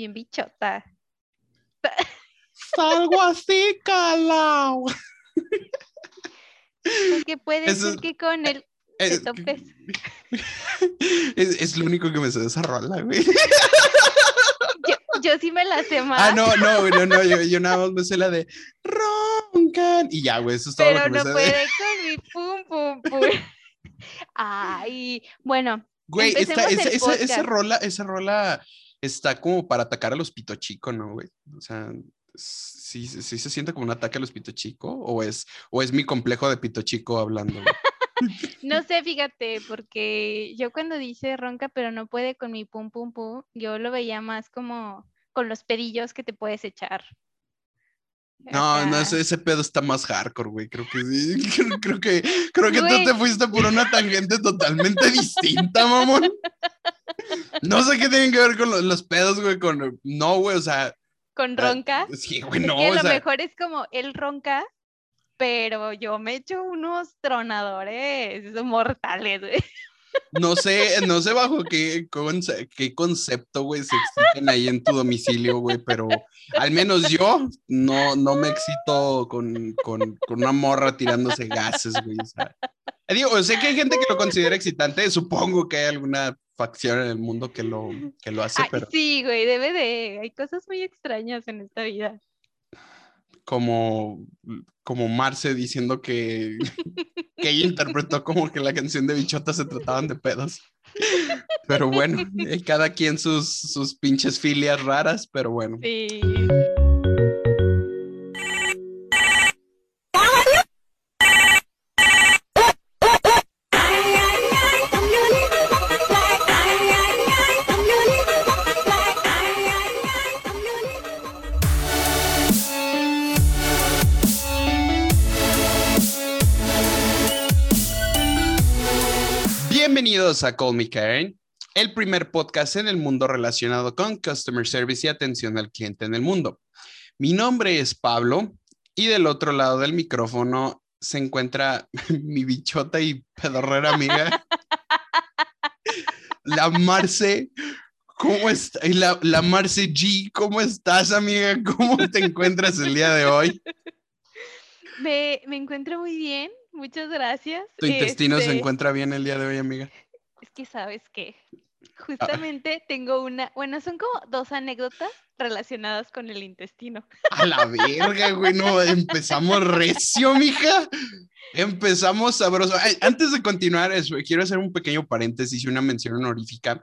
bien bichota. Salgo así, calao. Porque puede Eso ser es- que con te Es, es, es lo único que me sé de esa rola, güey. Yo, yo sí me la sé más. Ah, no, no, no, no, yo, yo nada más me sé la de roncan. Y ya, güey, eso es todo lo pero que me no sé. de- puede con mi pum pum pum. Ay, bueno, Güey, esta- esa, el esa, esa rola, esa rola está como para atacar a los pito chico, ¿no, güey? O sea, sí, sí, se siente como un ataque a los pito chico, o es, o es mi complejo de pito chico hablando. no sé, fíjate, porque yo cuando dice ronca, pero no puede con mi pum pum pum, yo lo veía más como con los pedillos que te puedes echar. No, no, ese, ese pedo está más hardcore, güey. Creo que sí. Creo, creo que, creo que Güey. tú te fuiste por una tangente totalmente distinta, mamón. No sé qué tienen que ver con lo- los pedos, güey. Con. No, güey, o sea. Con ronca. Sí, güey, Es no, que a o lo sea. mejor es como él ronca, pero yo me echo unos tronadores mortales, güey. No sé, no sé bajo qué, conce- qué concepto, güey, se exciten ahí en tu domicilio, güey, pero al menos yo no, no me excito con, con, con una morra tirándose gases, güey. O sea, Eh, digo, sé que hay gente que lo considera excitante, supongo que hay alguna facción en el mundo que lo, que lo hace, Ay, pero sí, güey, debe de. Hay cosas muy extrañas en esta vida. Como, como Marce diciendo que, que ella interpretó como que la canción de Bichota se trataban de pedos. Pero bueno, eh, cada quien sus, sus pinches filias raras, pero bueno. Sí. Bienvenidos a Call Me Karen, el primer podcast en el mundo relacionado con Customer Service y atención al cliente en el mundo. Mi nombre es Pablo y del otro lado del micrófono se encuentra mi bichota y pedorrera amiga, la Marce. ¿Cómo está? La, la Marce G, ¿cómo estás, amiga? ¿Cómo te encuentras el día de hoy? Me, me encuentro muy bien, muchas gracias. ¿Tu intestino se Este, encuentra bien el día de hoy, amiga? Es que sabes que Ah. justamente tengo una, bueno, son como dos anécdotas relacionadas con el intestino. A la verga, güey, no, empezamos recio, mija. Empezamos sabroso. Ay, antes de continuar, eso, quiero hacer un pequeño paréntesis y una mención honorífica.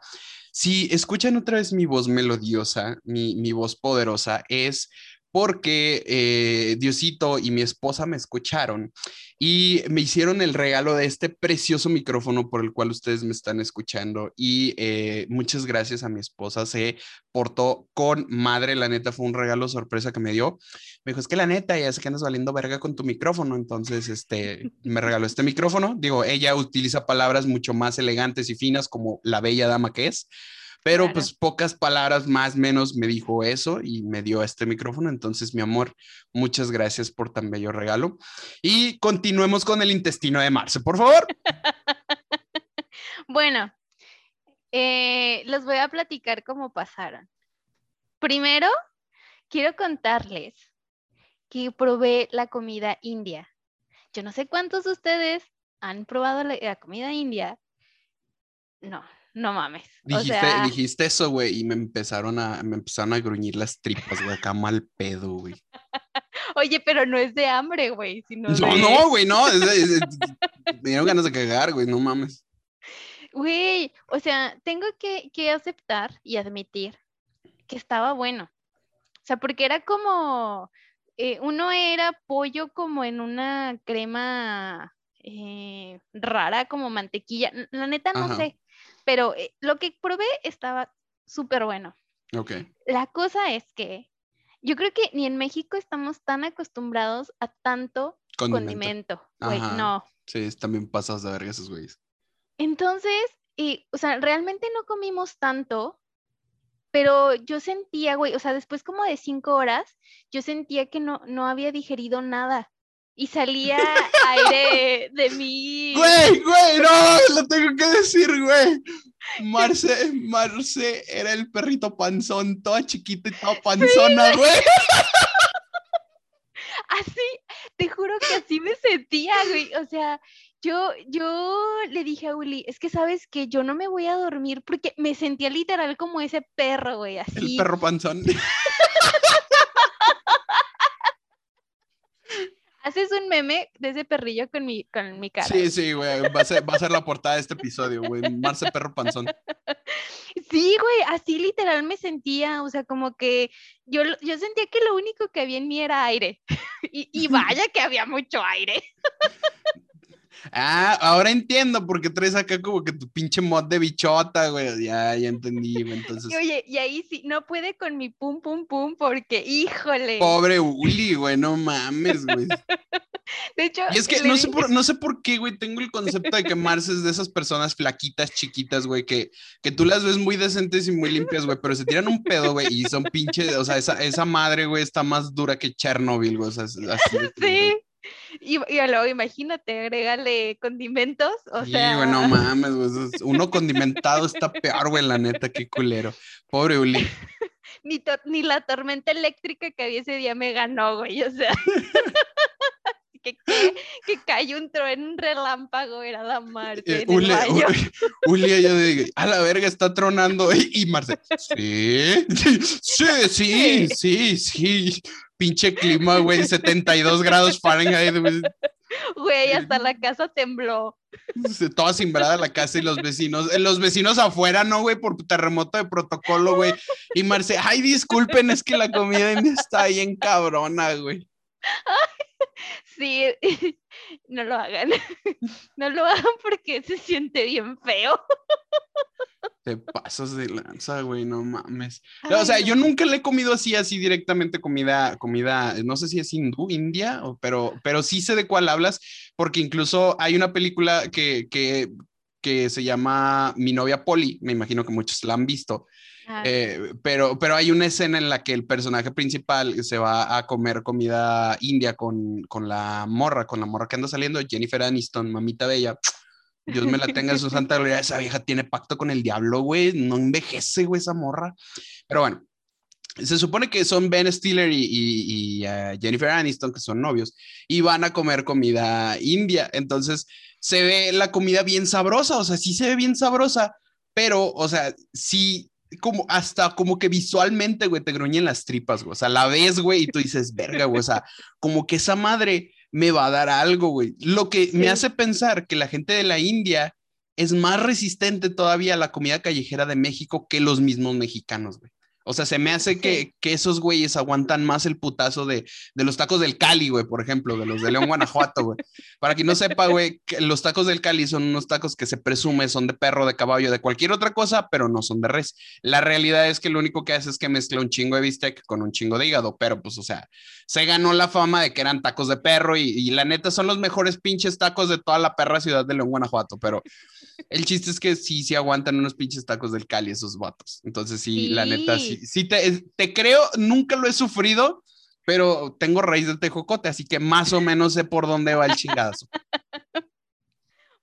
Si escuchan otra vez mi voz melodiosa, mi, mi voz poderosa, es porque eh, Diosito y mi esposa me escucharon y me hicieron el regalo de este precioso micrófono por el cual ustedes me están escuchando. Y eh, muchas gracias a mi esposa, se portó con madre, la neta fue un regalo sorpresa que me dio. Me dijo, es que la neta, ya sé que andas valiendo verga con tu micrófono, entonces este, me regaló este micrófono. Digo, ella utiliza palabras mucho más elegantes y finas como la bella dama que es. Pero Claro. pues pocas palabras más menos me dijo eso y me dio este micrófono. Entonces, mi amor, muchas gracias por tan bello regalo. Y continuemos con el intestino de Marce, por favor. Bueno, eh, les voy a platicar cómo pasaron. Primero, quiero contarles que probé la comida india. Yo no sé cuántos de ustedes han probado la, la comida india. No, no mames. O Dijiste, sea, dijiste eso, güey, y me empezaron a, me empezaron a gruñir las tripas, güey, acá mal pedo, güey. oye, pero no es de hambre, güey, sino No, de- no, güey, no. es- es- es- me dieron ganas de cagar, güey, no mames. Güey, o sea, tengo que, que aceptar y admitir que estaba bueno. O sea, porque era como, eh, uno era pollo como en una crema eh, rara, como mantequilla. La neta no Ajá. sé, pero eh, lo que probé estaba súper bueno. Ok. La cosa es que yo creo que ni en México estamos tan acostumbrados a tanto Condimento. Güey, no. Sí, también pasas de verga esos güeyes. Entonces, y, o sea, realmente no comimos tanto, pero yo sentía, güey, o sea, después como de cinco horas, yo sentía que no, no había digerido nada. Y salía aire de mí. Güey, güey, no, lo tengo que decir, güey. Marce, Marce era el perrito panzón, toda chiquita y toda panzona, güey. Así, te juro que así me sentía, güey. O sea, yo, yo le dije a Uli, es que sabes que yo no me voy a dormir porque me sentía literal como ese perro, güey, así. El perro panzón. Haces un meme de ese perrillo con mi, con mi cara. Sí, sí, güey. Va a, ser, va a ser la portada de este episodio, güey. Marce Perro Panzón. Sí, güey, así literal me sentía, o sea, como que yo, yo sentía que lo único que había en mí era aire. Y, y vaya que había mucho aire. Ah, ahora entiendo por qué traes acá como que tu pinche mod de bichota, güey. Ya, ya entendí, güey. Entonces. Y oye, y ahí sí, no puede con mi pum, pum, pum, porque, híjole. Pobre Uli, güey, no mames, güey. De hecho, Y es que no sé, por, no sé por qué, güey, tengo el concepto de que Marce es de esas personas flaquitas, chiquitas, güey, que, que tú las ves muy decentes y muy limpias, güey, pero se tiran un pedo, güey, y son pinches, o sea, esa, esa madre, güey, está más dura que Chernobyl, güey, o sea, así Sí. Y, y luego imagínate, agrégale condimentos, o Sí, sea. güey, no mames, güey, uno condimentado está peor, güey, la neta, qué culero. Pobre Uli. ni, ni la tormenta eléctrica que había ese día me ganó, güey. O sea, que, que, que cayó un trueno, un relámpago, era la Marte. Eh, Uli. Uli, ella digo, a la verga, está tronando. Y, y Marce, sí, sí, sí, sí, sí. Pinche clima, güey, 72 grados Fahrenheit, güey. Güey, hasta la casa tembló. Toda simbrada la casa y los vecinos, eh, los vecinos afuera, ¿no, güey? Por terremoto de protocolo, güey. Y Marce, ay, disculpen, es que la comida en- está bien cabrona, güey. Sí, no lo hagan. No lo hagan porque se siente bien feo. Te pasas de lanza, güey, no mames. o sea, yo nunca le he comido así, así directamente comida, comida, no sé si es hindú, india, pero, pero sí sé de cuál hablas, porque incluso hay una película que, que, que se llama Mi novia Polly, me imagino que muchos la han visto, eh, pero, pero hay una escena en la que el personaje principal se va a comer comida india con, con la morra, con la morra que anda saliendo, Jennifer Aniston, mamita bella. Dios me la tenga en su santa gloria. Esa vieja tiene pacto con el diablo, güey. No envejece, güey, esa morra. Pero bueno, se supone que son Ben Stiller y, y- y, eh, Jennifer Aniston, que son novios, y van a comer comida india. Entonces se ve la comida bien sabrosa, o sea, sí se ve bien sabrosa, pero, o sea, sí, como hasta como que visualmente, güey, te gruñen las tripas, güey. O sea, la ves, güey, y tú dices, verga, güey, o sea, como que esa madre me va a dar algo, güey. Lo que me hace pensar que la gente de la India es más resistente todavía a la comida callejera de México que los mismos mexicanos, güey. O sea, se me hace que, que esos güeyes aguantan más el putazo de, de los tacos del Cali, güey, por ejemplo, de los de León, Guanajuato, güey. Para quien no sepa, güey, que los tacos del Cali son unos tacos que se presume son de perro, de caballo, de cualquier otra cosa, pero no son de res. La realidad es que lo único que hace es que mezcla un chingo de bistec con un chingo de hígado, pero pues, o sea, se ganó la fama de que eran tacos de perro y, y la neta son los mejores pinches tacos de toda la perra ciudad de León, Guanajuato, pero el chiste es que sí, sí aguantan unos pinches tacos del Cali esos vatos. Entonces sí, la neta, sí, Sí. sí te, te creo, nunca lo he sufrido, pero tengo raíz de tejocote, así que más o menos sé por dónde va el chingazo.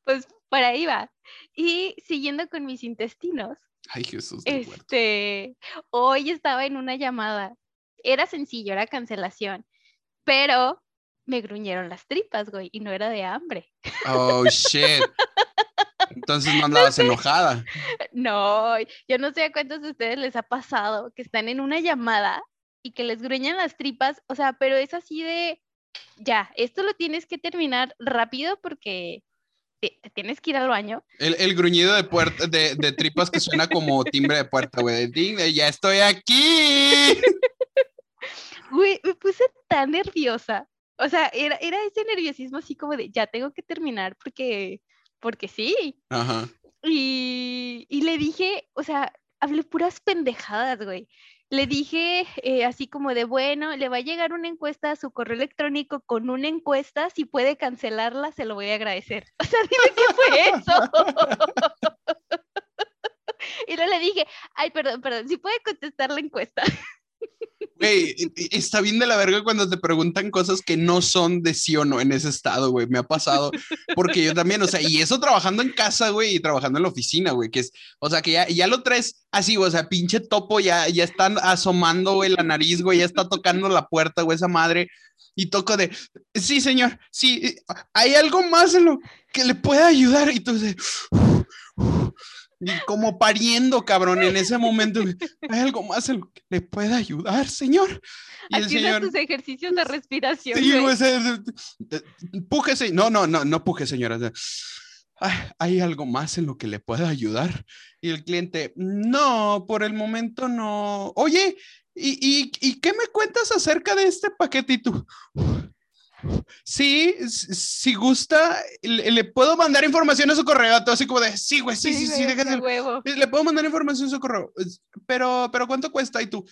Pues por ahí va. Y siguiendo con mis intestinos, Ay, Jesús. este, hoy estaba en una llamada. Era sencillo, era cancelación, pero me gruñeron las tripas, güey, y no era de hambre. Oh, shit. Entonces no andabas enojada. No, yo no sé a cuántos de ustedes les ha pasado que están en una llamada y que les gruñen las tripas, o sea, pero es así de, ya, esto lo tienes que terminar rápido porque te, tienes que ir al baño. El, el gruñido de, puerta, de, de tripas que suena como timbre de puerta, güey. ya estoy aquí. Güey, me puse tan nerviosa. O sea, era, era ese nerviosismo así como de, ya tengo que terminar porque, porque sí. Ajá. Y, y le dije, o sea, hablé puras pendejadas, güey. Le dije eh, así como de, bueno, le va a llegar una encuesta a su correo electrónico con una encuesta, si puede cancelarla, se lo voy a agradecer. O sea, dime qué fue eso. y luego le dije, ay, perdón, perdón, si puede contestar la encuesta. Güey, está bien de la verga cuando te preguntan cosas que no son de sí o no en ese estado, güey. Me ha pasado. Porque yo también, o sea, y eso trabajando en casa, güey, y trabajando en la oficina, güey, que es, o sea, que ya, ya lo traes así, o sea, pinche topo, ya, ya están asomando, güey, la nariz, güey, ya está tocando la puerta, güey, esa madre. Y toco de, sí, señor, sí, hay algo más en lo que le pueda ayudar. Y tú dices, como pariendo, cabrón, en ese momento, ¿hay algo más en lo que le pueda ayudar, señor? Y el señor, tus ejercicios de respiración. Sí, güey, pújese. No, no, no, no puje, señora. ¿Hay algo más en lo que le pueda ayudar? Y el cliente, no, por el momento no. Oye, ¿y, y, qué me cuentas acerca de este paquetito? Sí, si gusta, le, puedo mandar información a su correo. Todo así como de, sí, güey, sí, sí, sí, déjate. Le puedo mandar información a su correo. Pero, pero ¿cuánto cuesta? Y tú,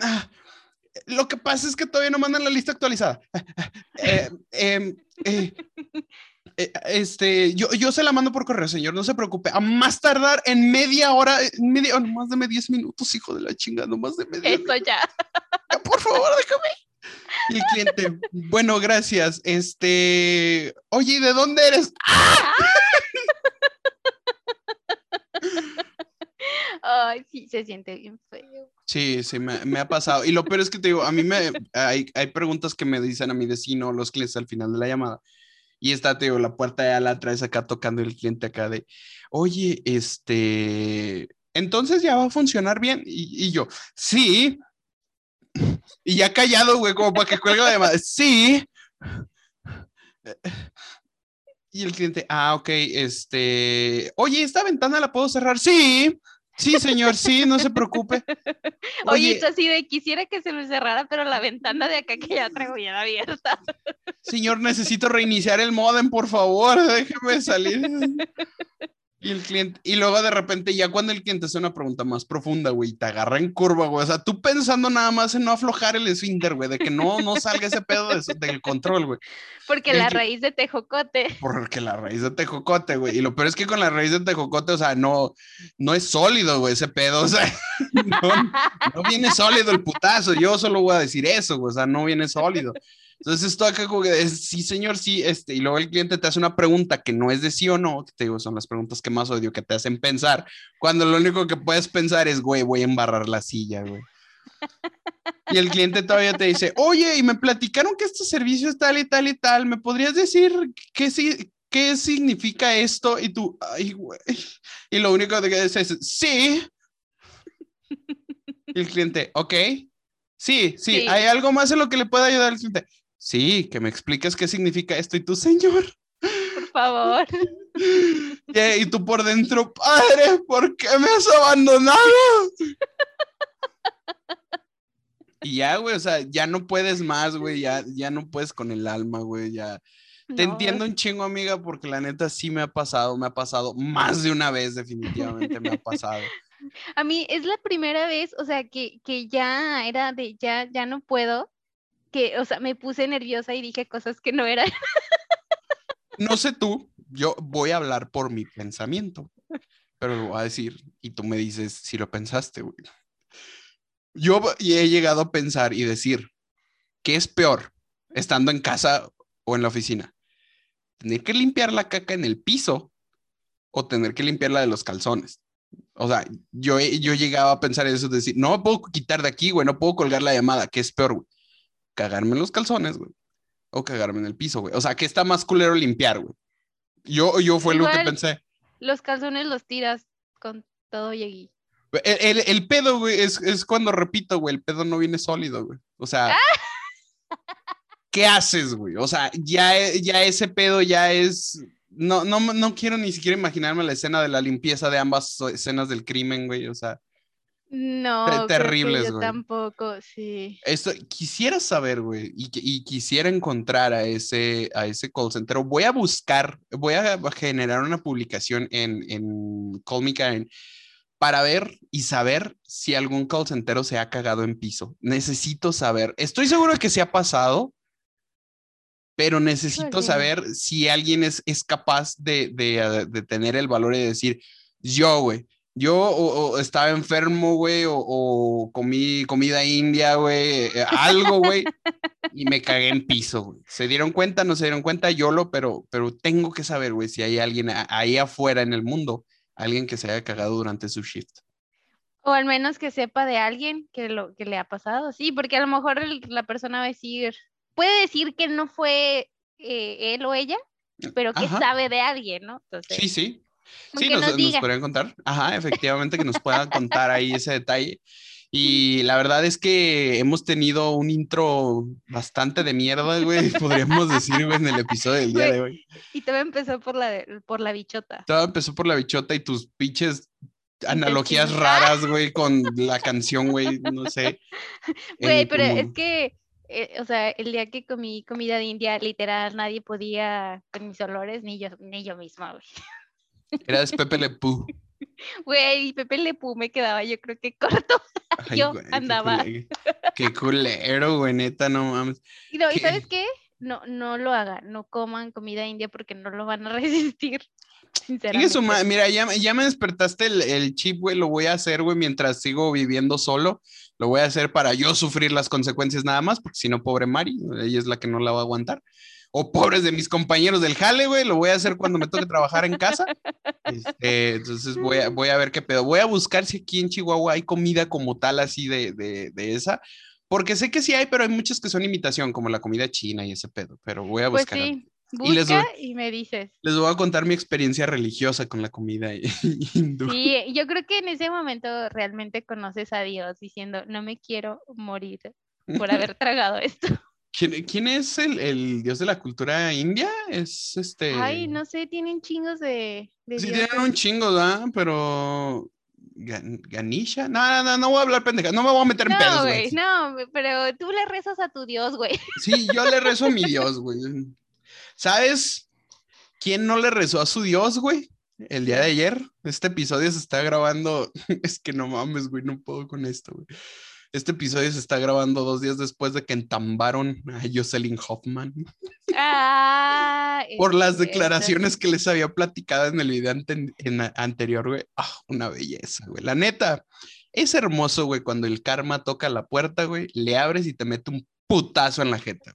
ah, lo que pasa es que todavía no mandan la lista actualizada. Eh, em, eh, eh, este, yo, yo se la mando por correo, señor, no se preocupe. A más tardar en media hora, media, oh, no más de 10 minutos, hijo de la chingada, no más de media. Eso ya. Por favor, déjame. Y el cliente, bueno, gracias. Este, oye, ¿de dónde eres? Ay, sí, se siente bien feo. Sí, sí, me, ha pasado. Y lo peor es que te digo, a mí me, hay, hay preguntas que me dicen a mi vecino, los clientes al final de la llamada. Y está, te digo, la puerta ya la traes acá tocando el cliente acá de, oye, este, entonces ya va a funcionar bien. Y, y yo, sí, y ya callado, güey, como para que cuelgue la llamada. Sí. Y el cliente, ah, ok, este, oye, ¿esta ventana la puedo cerrar? Sí, sí, señor, sí, no se preocupe. Oye, esto así de, quisiera que se me cerrara, pero la ventana de acá que ya traigo ya abierta. Señor, necesito reiniciar el modem, por favor, déjeme salir. Y el cliente, y luego de repente, ya cuando el cliente hace una pregunta más profunda, güey, te agarra en curva, güey. O sea, tú pensando nada más en no aflojar el esfínter, güey, de que no, no salga ese pedo del control, güey. Porque la raíz de tejocote. Porque la raíz de tejocote, güey. Y lo peor es que con la raíz de tejocote, o sea, no, no es sólido, güey, ese pedo. O sea, no, no viene sólido el putazo. Yo solo voy a decir eso, güey. O sea, no viene sólido. Entonces esto acá como que sí, señor, sí, este, y luego el cliente te hace una pregunta que no es de sí o no, que te digo, son las preguntas que más odio, que te hacen pensar, cuando lo único que puedes pensar es, güey, voy a embarrar la silla, güey. Y el cliente todavía te dice, oye, y me platicaron que este servicio es tal y tal y tal, ¿me podrías decir qué, qué significa esto? Y tú, ay, güey. Y lo único que dices es, sí. Y el cliente, ok. Sí, sí, sí, hay algo más en lo que le pueda ayudar al cliente. Sí, que me expliques qué significa esto y tú, señor. Por favor. Y tú por dentro, padre, ¿por qué me has abandonado? Y ya, güey, o sea, ya no puedes más, güey, ya, ya no puedes con el alma, güey, ya. Te entiendo un chingo, amiga, porque la neta sí me ha pasado, me ha pasado más de una vez, definitivamente me ha pasado. A mí es la primera vez, o sea, que, que ya era de ya, ya no puedo, que, o sea, me puse nerviosa y dije cosas que no eran. No sé tú, yo voy a hablar por mi pensamiento, pero lo voy a decir y tú me dices si lo pensaste, güey. Yo he llegado a pensar y decir, ¿qué es peor estando en casa o en la oficina? ¿Tener que limpiar la caca en el piso o tener que limpiar la de los calzones? O sea, yo, yo llegaba a pensar eso, decir, no puedo quitar de aquí, güey, no puedo colgar la llamada, ¿qué es peor, güey? Cagarme en los calzones, güey. O cagarme en el piso, güey. O sea, que está más culero limpiar, güey. Yo, yo fue lo que pensé. Los calzones los tiras con todo y allí. El, el, pedo, güey, es, es, cuando repito, güey, el pedo no viene sólido, güey. O sea, ¿qué haces, güey? O sea, ya, ya ese pedo ya es. No, no, no quiero ni siquiera imaginarme la escena de la limpieza de ambas escenas del crimen, güey. O sea, no, terribles, yo tampoco, sí. Esto, quisiera saber, güey, y, y, quisiera encontrar a ese, a ese call center. Voy a buscar, voy a generar una publicación en, en Call Me Karen para ver y saber si algún call center se ha cagado en piso. Necesito saber. Estoy seguro de que se ha pasado, pero necesito saber si alguien es, es capaz de, de, de tener el valor de decir, yo, güey, Yo o, estaba enfermo, güey, o, comí comida india, güey, eh, algo, güey, y me cagué en piso, güey. ¿Se dieron cuenta? No se dieron cuenta, yo lo, pero, pero tengo que saber, güey, si hay alguien ahí afuera en el mundo, alguien que se haya cagado durante su shift. O al menos que sepa de alguien que, lo, que le ha pasado, sí, porque a lo mejor la persona va a decir, puede decir que no fue eh, él o ella, pero que sabe de alguien, ¿no? sí, sí. Sí, nos, nos, podrían contar. Ajá, efectivamente, que nos puedan contar ahí ese detalle. Y la verdad es que hemos tenido un intro bastante de mierda, güey, podríamos decir, güey, en el episodio del día de hoy. Y todo empezó por la, por la bichota. Todo empezó por la bichota y tus pinches analogías raras, güey, con la canción, güey, no sé. Güey, pero es que eh, o sea, el día que comí comida de India, literal, nadie podía con mis olores, ni yo, ni yo misma, güey. Eras Pepe Le Pú. Güey, Pepe Le Pú me quedaba, yo creo que corto. yo andaba. Qué, culero, güey, neta, no mames. Y, no, ¿y sabes qué? No, no lo hagan, no coman comida india porque no lo van a resistir. Eso, mira, ya, ya, me despertaste el, el chip, güey, lo voy a hacer, güey, mientras sigo viviendo solo. Lo voy a hacer para yo sufrir las consecuencias nada más, porque si no, pobre Mari, ella es la que no la va a aguantar. O pobres de mis compañeros del jale, güey, lo voy a hacer cuando me toque trabajar en casa. Este, entonces voy a, voy a ver qué pedo. Voy a buscar si aquí en Chihuahua hay comida como tal, así de, de, de esa. Porque sé que sí hay, pero hay muchas que son imitación, como la comida china y ese pedo. Pero voy a pues buscar. Pues sí. Busca y, me dices. Les voy a contar mi experiencia religiosa con la comida hindú. Sí, yo creo que en ese momento realmente conoces a Dios diciendo, no me quiero morir por haber tragado esto. ¿Quién, es el, dios de la cultura india? Es este. Ay, no sé, tienen chingos de. sí, tienen un chingo, ¿verdad? Pero. Ganisha. No, no, no, no voy a hablar pendeja. No me voy a meter en pedos, güey. No, pero tú le rezas a tu Dios, güey. Sí, yo le rezo a mi Dios, güey. ¿Sabes quién no le rezó a su Dios, güey? El día de ayer. Este episodio se está grabando. Es que no mames, güey, no puedo con esto, güey. Este episodio se está grabando dos días después de que entambaron a Jocelyn Hoffman. Ah, por las declaraciones que les había platicado en el video anterior, güey. Ah, una belleza, güey. La neta, es hermoso, güey, cuando el karma toca la puerta, güey, le abres y te mete un putazo en la jeta.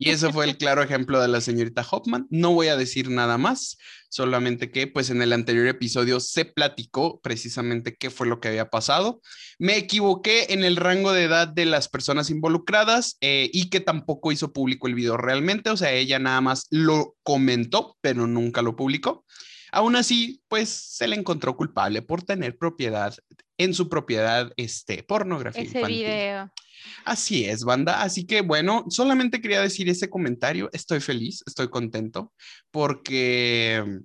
Y ese fue el claro ejemplo de la señorita Hoffman. No voy a decir nada más, solamente que pues en el anterior episodio se platicó precisamente qué fue lo que había pasado. Me equivoqué en el rango de edad de las personas involucradas eh, y que tampoco hizo público el video realmente, o sea, ella nada más lo comentó, pero nunca lo publicó. Aún así, pues se le encontró culpable por tener propiedad en su propiedad este pornografía Ese video. Así es, banda. Así que bueno, solamente quería decir ese comentario. Estoy feliz, estoy contento, porque,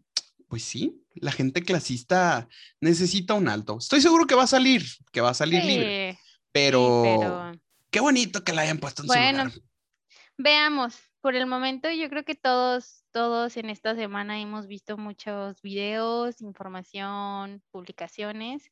pues sí, la gente clasista necesita un alto. Estoy seguro que va a salir, que va a salir libre. Pero, qué bonito que la hayan puesto en bueno, Veamos, por el momento yo creo que todos, todos en esta semana hemos visto muchos videos, información, publicaciones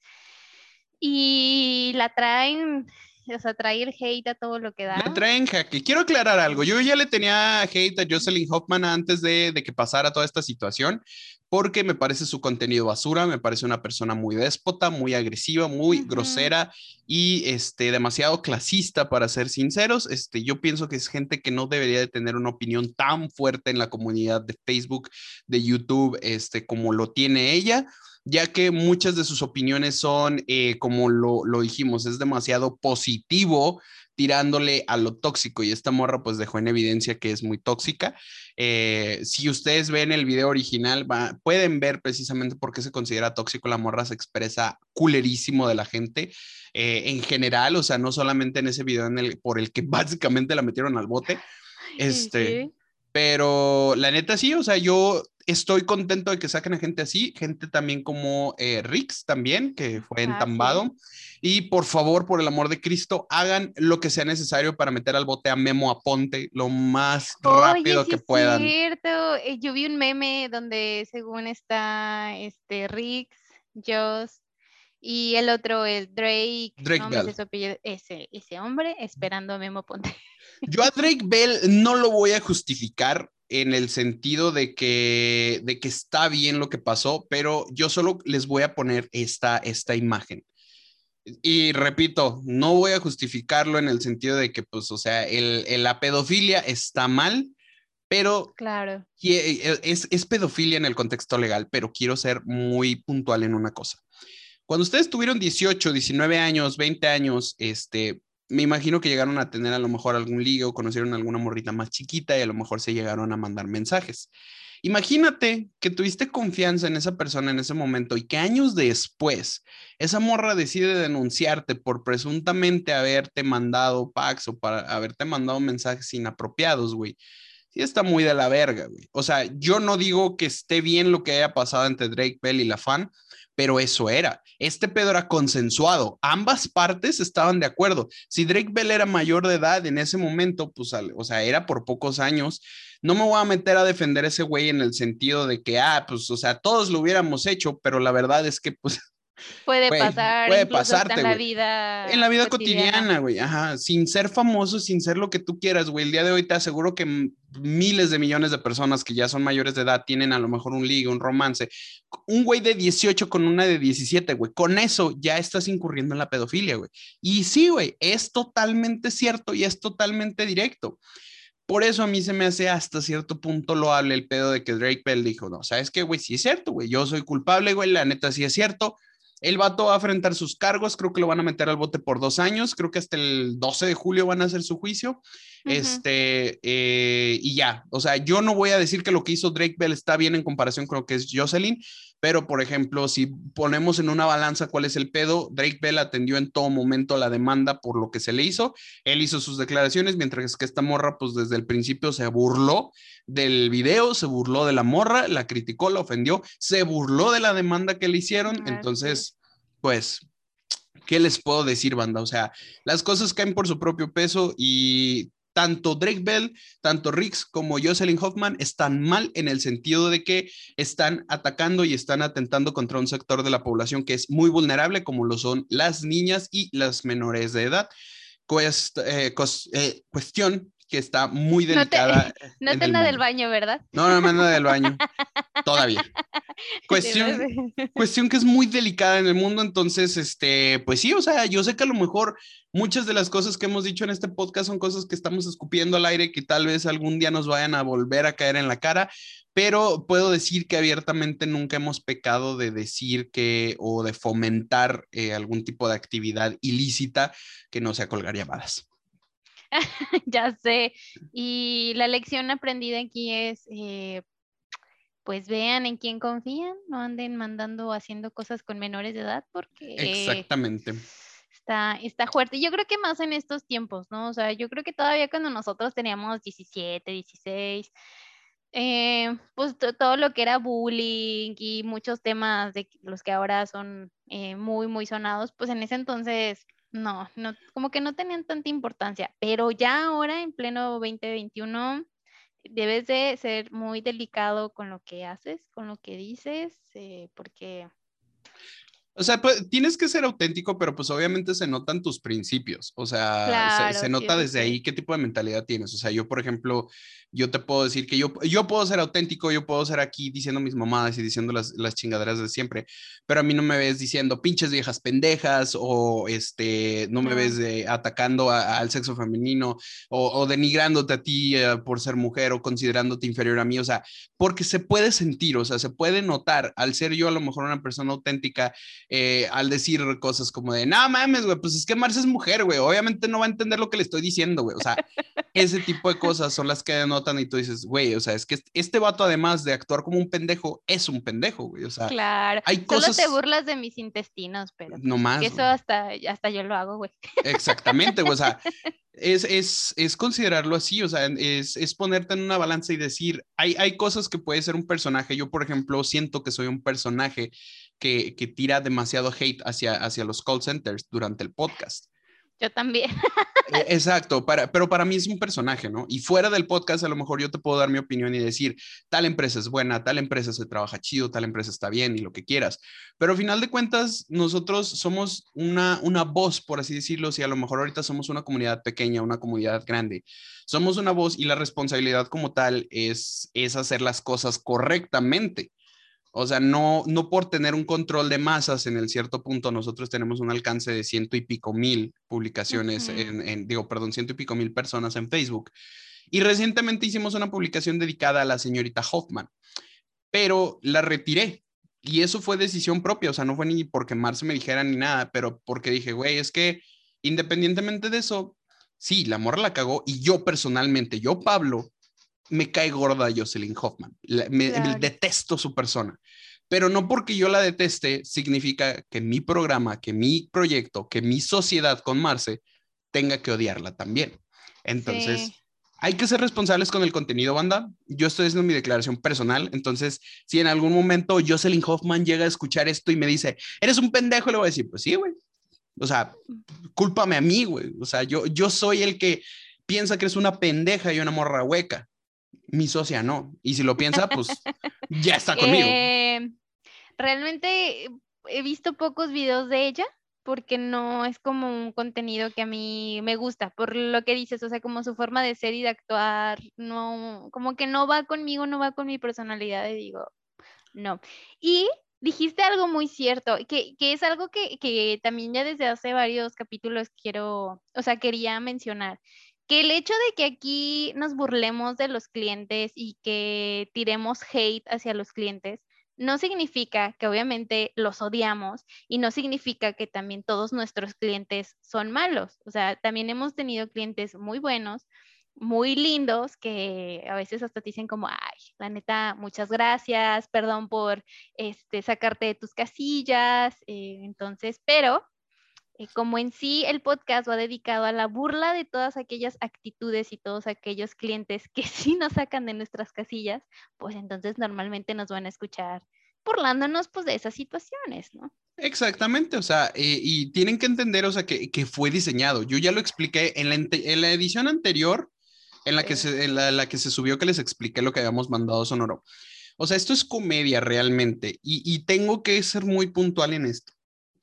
y la traen o sea, traer hate a todo lo que da. Le traen jaque. Quiero aclarar algo. Yo ya le tenía hate a Jocelyn Hoffman antes de, de, que pasara toda esta situación, porque me parece su contenido basura, me parece una persona muy déspota, muy agresiva, muy grosera y este, demasiado clasista, para ser sinceros. Este, yo pienso que es gente que no debería de tener una opinión tan fuerte en la comunidad de Facebook, de YouTube, este, como lo tiene ella ya que muchas de sus opiniones son, eh, como lo, lo, dijimos, es demasiado positivo tirándole a lo tóxico y esta morra pues dejó en evidencia que es muy tóxica. Eh, si ustedes ven el video original, pueden ver precisamente por qué se considera tóxico. La morra se expresa culerísimo de la gente eh, en general, o sea, no solamente en ese video en el, por el que básicamente la metieron al bote. Este, pero la neta sí, o sea, yo estoy contento de que saquen a gente así, gente también como eh, Rix también, que fue ah, entambado. Y por favor, por el amor de Cristo, hagan lo que sea necesario para meter al bote a Memo Aponte lo más rápido que puedan. Es cierto, eh, yo vi un meme donde según está este Rix, Joss y el otro, el Drake, Drake ese, ese hombre esperando a Memo Aponte. Yo a Drake Bell no lo voy a justificar en el sentido de que, de que está bien lo que pasó, pero yo solo les voy a poner esta, esta imagen. Y repito, no voy a justificarlo en el sentido de que, pues, o sea, el, la pedofilia está mal, pero claro. E, es, es pedofilia en el contexto legal, pero quiero ser muy puntual en una cosa. Cuando ustedes tuvieron 18, 19 años, 20 años, este, me imagino que llegaron a tener a lo mejor algún ligue o conocieron alguna morrita más chiquita y a lo mejor se llegaron a mandar mensajes. Imagínate que tuviste confianza en esa persona en ese momento y que años después esa morra decide denunciarte por presuntamente haberte mandado packs o para haberte mandado mensajes inapropiados, güey. Sí está muy de la verga, güey. O sea, yo no digo que esté bien lo que haya pasado entre Drake Bell y la fan, pero eso era. Este pedo era consensuado. Ambas partes estaban de acuerdo. Si Drake Bell era mayor de edad en ese momento, pues, o sea, era por pocos años. No me voy a meter a defender ese güey en el sentido de que, ah, pues, o sea, todos lo hubiéramos hecho, pero la verdad es que, pues, Puede pasar. Puede pasarte, en la vida. En la vida cotidiana, güey. Ajá. Sin ser famoso, sin ser lo que tú quieras, güey. El día de hoy te aseguro que miles de millones de personas que ya son mayores de edad tienen a lo mejor un ligue, un romance. Un güey de 18 con una de 17, güey. Con eso ya estás incurriendo en la pedofilia, güey. Y sí, güey, es totalmente cierto y es totalmente directo. Por eso a mí se me hace hasta cierto punto loable el pedo de que Drake Bell dijo, no, ¿sabes qué, güey? Sí es cierto, güey. Yo soy culpable, güey. La neta sí es cierto el vato va a enfrentar sus cargos, creo que lo van a meter al bote por dos años, creo que hasta el 12 de julio van a hacer su juicio. Este, eh, y ya, o sea, yo no voy a decir que lo que hizo Drake Bell está bien en comparación con lo que es Jocelyn, pero por ejemplo, si ponemos en una balanza cuál es el pedo, Drake Bell atendió en todo momento la demanda por lo que se le hizo, él hizo sus declaraciones, mientras que esta morra, pues desde el principio se burló del video, se burló de la morra, la criticó, la ofendió, se burló de la demanda que le hicieron, entonces, pues ¿qué les puedo decir, banda? O sea, las cosas caen por su propio peso y tanto Drake Bell, tanto Riggs como Jocelyn Hoffman están mal en el sentido de que están atacando y están atentando contra un sector de la población que es muy vulnerable, como lo son las niñas y las menores de edad. Eh, eh, cuestión que está muy delicada. No te, del baño, ¿verdad? No, no me anda del baño. Todavía. Cuestión, cuestión que es muy delicada en el mundo, entonces, este, pues sí, o sea, yo sé que a lo mejor muchas de las cosas que hemos dicho en este podcast son cosas que estamos escupiendo al aire que tal vez algún día nos vayan a volver a caer en la cara, pero puedo decir que abiertamente nunca hemos pecado de decir que o de fomentar eh, algún tipo de actividad ilícita que no sea colgar llamadas. ya sé. Y la lección aprendida aquí es, eh, pues vean en quién confían, no anden mandando o haciendo cosas con menores de edad porque... Exactamente. Está, está fuerte. Yo creo que más en estos tiempos, ¿no? O sea, yo creo que todavía cuando nosotros teníamos 17, 16, eh, pues todo lo que era bullying y muchos temas de los que ahora son eh, muy, muy sonados, pues en ese entonces no, no, como que no tenían tanta importancia, pero ya ahora en pleno 2021 debes de ser muy delicado con lo que haces, con lo que dices, eh, porque o sea, pues, tienes que ser auténtico, pero pues obviamente se notan tus principios. O sea, se, nota desde ahí qué tipo de mentalidad tienes. O sea, yo, por ejemplo, yo te puedo decir que yo, yo puedo ser auténtico, yo puedo ser aquí diciendo mis mamadas y diciendo las, las chingaderas de siempre, pero a mí no me ves diciendo pinches viejas pendejas o este, no me ves atacando al sexo femenino o, denigrándote a ti eh, por ser mujer o considerándote inferior a mí. O sea, porque se puede sentir, o sea, se puede notar al ser yo a lo mejor una persona auténtica eh, al decir cosas como de, no mames, güey, pues es que Marcia es mujer, güey, obviamente no va a entender lo que le estoy diciendo, güey, o sea, ese tipo de cosas son las que denotan y tú dices, güey, o sea, es que este vato además de actuar como un pendejo, es un pendejo, güey, o sea, claro. hay cosas... Solo te burlas de mis intestinos, pero... No más. eso hasta, hasta yo lo hago, güey. Exactamente, güey, o sea, es, es, es, considerarlo así, o sea, es, es, ponerte en una balanza y decir, hay, hay cosas que puede ser un personaje. Yo, por ejemplo, siento que soy un personaje que, que tira demasiado hate hacia, hacia los call centers durante el podcast. Yo también. Eh, exacto, para, pero para mí es un personaje, ¿no? Y fuera del podcast, a lo mejor yo te puedo dar mi opinión y decir, tal empresa es buena, tal empresa se trabaja chido, tal empresa está bien y lo que quieras. Pero al final de cuentas, nosotros somos una, una voz, por así decirlo, si a lo mejor ahorita somos una comunidad pequeña, una comunidad grande, somos una voz y la responsabilidad como tal es, es hacer las cosas correctamente. O sea, no, no por tener un control de masas en el cierto punto, nosotros tenemos un alcance de ciento y pico mil publicaciones, en, digo, perdón, ciento y pico mil personas en Facebook. Y recientemente hicimos una publicación dedicada a la señorita Hoffman, pero la retiré. Y eso fue decisión propia, o sea, no fue ni porque Marce me dijera ni nada, pero porque dije, güey, es que independientemente de eso, sí, la morra la cagó y yo personalmente, yo Pablo, me cae gorda Jocelyn Hoffman. me, detesto su persona. Pero no porque yo la deteste significa que mi programa, que mi proyecto, que mi sociedad con Marce tenga que odiarla también. Entonces, hay que ser responsables con el contenido, banda. Yo estoy haciendo mi declaración personal. Entonces, si en algún momento Jocelyn Hoffman llega a escuchar esto y me dice, eres un pendejo, le voy a decir, pues sí, güey. O sea, cúlpame a mí, güey. O sea, yo, yo soy el que piensa que eres una pendeja y una morra hueca mi socia no. Y si lo piensa, pues ya está conmigo. Eh, realmente he visto pocos videos de ella porque no es como un contenido que a mí me gusta, por lo que dices, o sea, como su forma de ser y de actuar, no, como que no va conmigo, no va con mi personalidad, y digo, no. Y dijiste algo muy cierto, que, que es algo que, que, también ya desde hace varios capítulos quiero, o sea, quería mencionar, que el hecho de que aquí nos burlemos de los clientes y que tiremos hate hacia los clientes, no significa que obviamente los odiamos y no significa que también todos nuestros clientes son malos. O sea, también hemos tenido clientes muy buenos, muy lindos, que a veces hasta te dicen como, ay, la neta, muchas gracias, perdón por este, sacarte de tus casillas. Eh, entonces, pero eh, como en sí el podcast va dedicado a la burla de todas aquellas actitudes y todos aquellos clientes que sí nos sacan de nuestras casillas, pues entonces normalmente nos van a escuchar burlándonos pues de esas situaciones, ¿no? Exactamente, o sea, eh, y tienen que entender, o sea, que, fue diseñado. Yo ya lo expliqué en la, en la edición anterior, en la, que se, en la, que se subió, que les expliqué lo que habíamos mandado Sonoro. O sea, esto es comedia realmente, y, y tengo que ser muy puntual en esto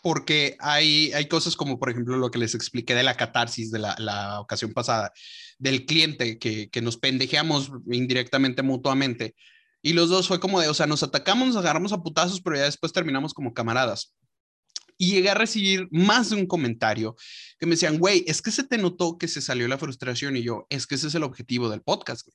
porque hay, hay cosas como, por ejemplo, lo que les expliqué de la catarsis de la, la ocasión pasada, del cliente que, que, nos pendejeamos indirectamente mutuamente. Y los dos fue como de, o sea, nos atacamos, nos agarramos a putazos, pero ya después terminamos como camaradas. Y llegué a recibir más de un comentario que me decían, güey, es que se te notó que se salió la frustración y yo, es que ese es el objetivo del podcast.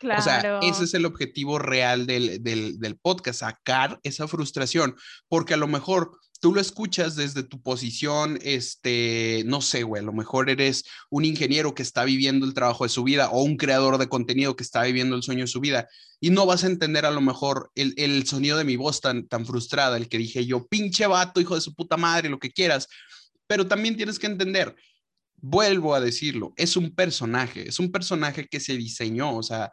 Claro. O sea, ese es el objetivo real del, del, del podcast, sacar esa frustración, porque a lo mejor tú lo escuchas desde tu posición, este, no sé, güey, a lo mejor eres un ingeniero que está viviendo el trabajo de su vida o un creador de contenido que está viviendo el sueño de su vida y no vas a entender a lo mejor el, el sonido de mi voz tan, tan frustrada, el que dije yo, pinche vato, hijo de su puta madre, lo que quieras, pero también tienes que entender, vuelvo a decirlo, es un personaje, es un personaje que se diseñó, o sea,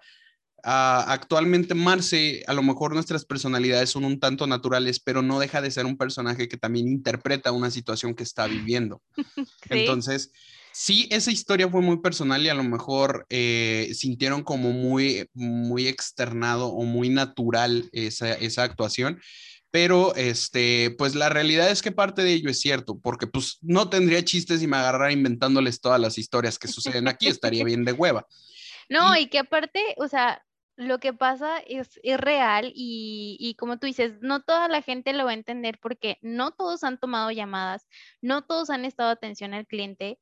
actualmente Marce, a lo mejor nuestras personalidades son un tanto naturales, pero no deja de ser un personaje que también interpreta una situación que está viviendo. Entonces, sí, esa historia fue muy personal y a lo mejor eh, sintieron como muy, muy externado o muy natural esa, esa actuación. Pero, este, pues la realidad es que parte de ello es cierto, porque pues no tendría chistes si me agarrara inventándoles todas las historias que suceden aquí, estaría bien de hueva. No, y que aparte, o sea, lo que pasa es, es real y, y, como tú dices, no toda la gente lo va a entender porque no todos han tomado llamadas, no todos han estado atención al cliente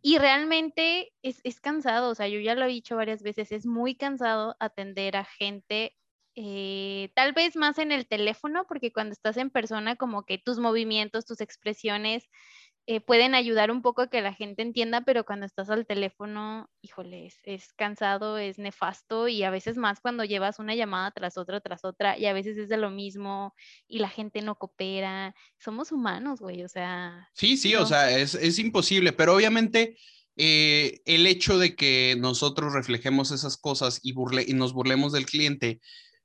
y realmente es, es cansado, o sea, yo ya lo he dicho varias veces, es muy cansado atender a gente eh, tal vez más en el teléfono, porque cuando estás en persona, como que tus movimientos, tus expresiones eh, pueden ayudar un poco a que la gente entienda, pero cuando estás al teléfono, híjole, es, cansado, es nefasto y a veces más cuando llevas una llamada tras otra, tras otra y a veces es de lo mismo y la gente no coopera. Somos humanos, güey, o sea. Sí, sí, o sea, es, imposible, pero obviamente... Eh, el hecho de que nosotros reflejemos esas cosas y, burle y nos burlemos del cliente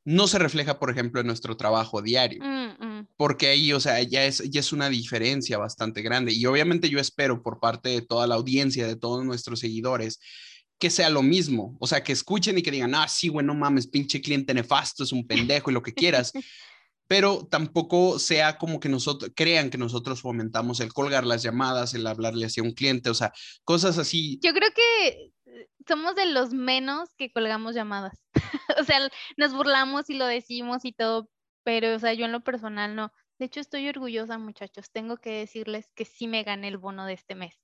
no se refleja, por ejemplo, en nuestro trabajo diario. Mm. Porque ahí, o sea, ya es, ya es una diferencia bastante grande. Y obviamente yo espero por parte de toda la audiencia, de todos nuestros seguidores, que sea lo mismo. O sea, que escuchen y que digan, ah, sí, güey, no mames, pinche cliente nefasto, es un pendejo y lo que quieras. pero tampoco sea como que nosotros crean que nosotros fomentamos el colgar las llamadas, el hablarle hacia un cliente, o sea, cosas así. Yo creo que somos de los menos que colgamos llamadas. o sea, nos burlamos y lo decimos y todo, pero, o sea, yo en lo personal no. De hecho, estoy orgullosa, muchachos. Tengo que decirles que sí me gané el bono de este mes.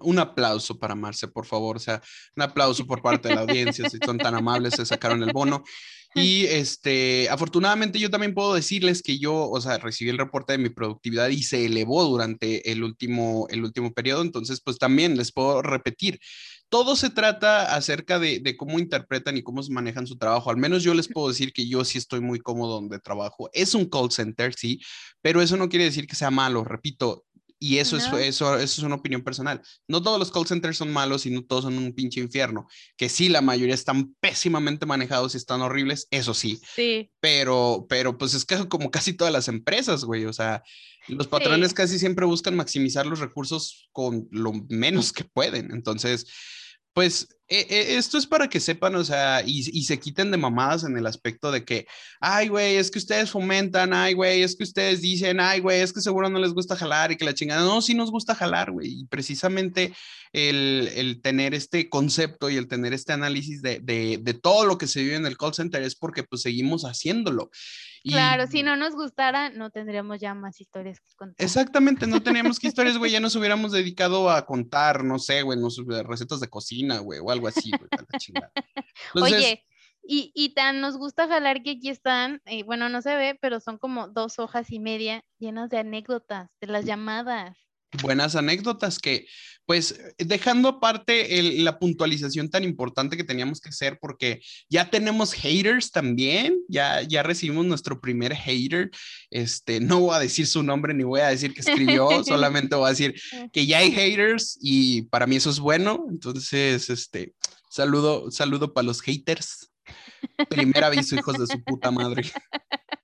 Un aplauso para Marce, por favor. O sea, un aplauso por parte de la audiencia. Si son tan amables, se sacaron el bono. Y este, afortunadamente yo también puedo decirles que yo, o sea, recibí el reporte de mi productividad y se elevó durante el último, el último periodo. Entonces, pues también les puedo repetir, todo se trata acerca de, cómo interpretan y cómo manejan su trabajo. Al menos yo les puedo decir que yo sí estoy muy cómodo donde trabajo. Es un call center, sí, pero eso no quiere decir que sea malo. Repito, y eso, es, eso, eso es una opinión personal. No todos los call centers son malos y no todos son un pinche infierno. Que sí, la mayoría están pésimamente manejados y están horribles, eso sí. Sí. Pero, pero pues es que como casi todas las empresas, güey. O sea, los patrones casi siempre buscan maximizar los recursos con lo menos que pueden. Entonces, pues e, e, esto es para que sepan, o sea, y, se quiten de mamadas en el aspecto de que, ay, güey, es que ustedes fomentan, ay, güey, es que ustedes dicen, ay, güey, es que seguro no les gusta jalar y que la chingada, no, sí nos gusta jalar, güey, y precisamente el, tener este concepto y el tener este análisis de, de, todo lo que se vive en el call center es porque pues seguimos haciéndolo. Claro, si no nos gustara, no tendríamos ya más historias que contar. Exactamente, no teníamos que historias, güey, ya nos hubiéramos dedicado a contar, no sé, güey, recetas de cocina, güey, o algo así, güey, la chingada. Oye, y, y, tan nos gusta jalar que aquí están, eh, bueno, no se ve, pero son como dos hojas y media llenas de anécdotas, de las llamadas buenas anécdotas que, pues, dejando aparte la puntualización tan importante que teníamos que hacer, porque ya tenemos haters también, ya, ya recibimos nuestro primer hater, este, no voy a decir su nombre ni voy a decir que escribió, solamente voy a decir que ya hay haters y para mí eso es bueno, entonces, este, saludo, saludo para los haters. Primer aviso, hijos de su puta madre.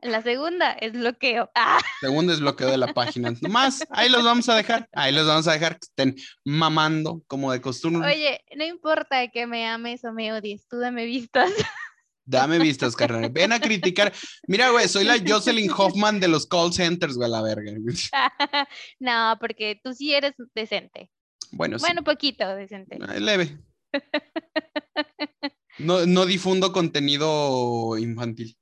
La segunda es bloqueo. ¡Ah! Segundo es bloqueo de la página. Nomás, ahí los vamos a dejar. Ahí los vamos a dejar que estén mamando como de costumbre. Oye, no importa que me ames o me odies, tú dame vistas. Dame vistas, carnal. Ven a criticar. Mira, güey, soy la Jocelyn Hoffman de los call centers, güey, la verga. no, porque tú sí eres decente. Bueno, sí. Bueno, poquito decente. Leve. No, no difundo contenido infantil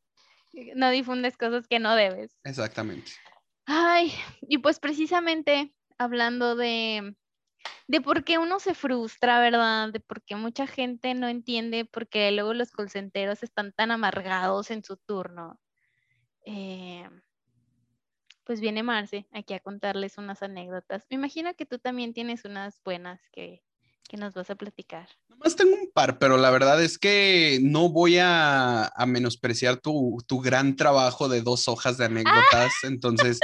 no difundes cosas que no debes. Exactamente. Ay, y pues precisamente hablando de, de por qué uno se frustra, ¿verdad? De por qué mucha gente no entiende por qué luego los colcenteros están tan amargados en su turno. Eh, pues viene Marce aquí a contarles unas anécdotas. Me imagino que tú también tienes unas buenas que, que nos vas a platicar. Nomás tengo un par, pero la verdad es que no voy a, menospreciar tu, gran trabajo de dos hojas de anécdotas. Entonces,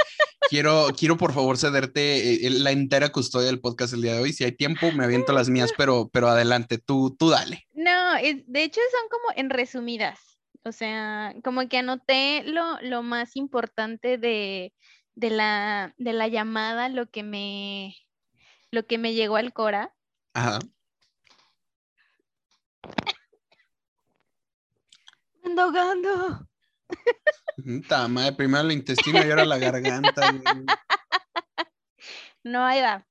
quiero, quiero por favor cederte eh, la entera custodia del podcast el día de hoy. Si hay tiempo, me aviento las mías, pero, pero adelante, tú, tú dale. No, de hecho son como en resumidas. O sea, como que anoté lo, lo más importante de, de, la, de la llamada, lo que me, lo que me llegó al Cora Ajá. Ando ahogando. madre, primero el intestino y ahora la garganta. No, ahí va.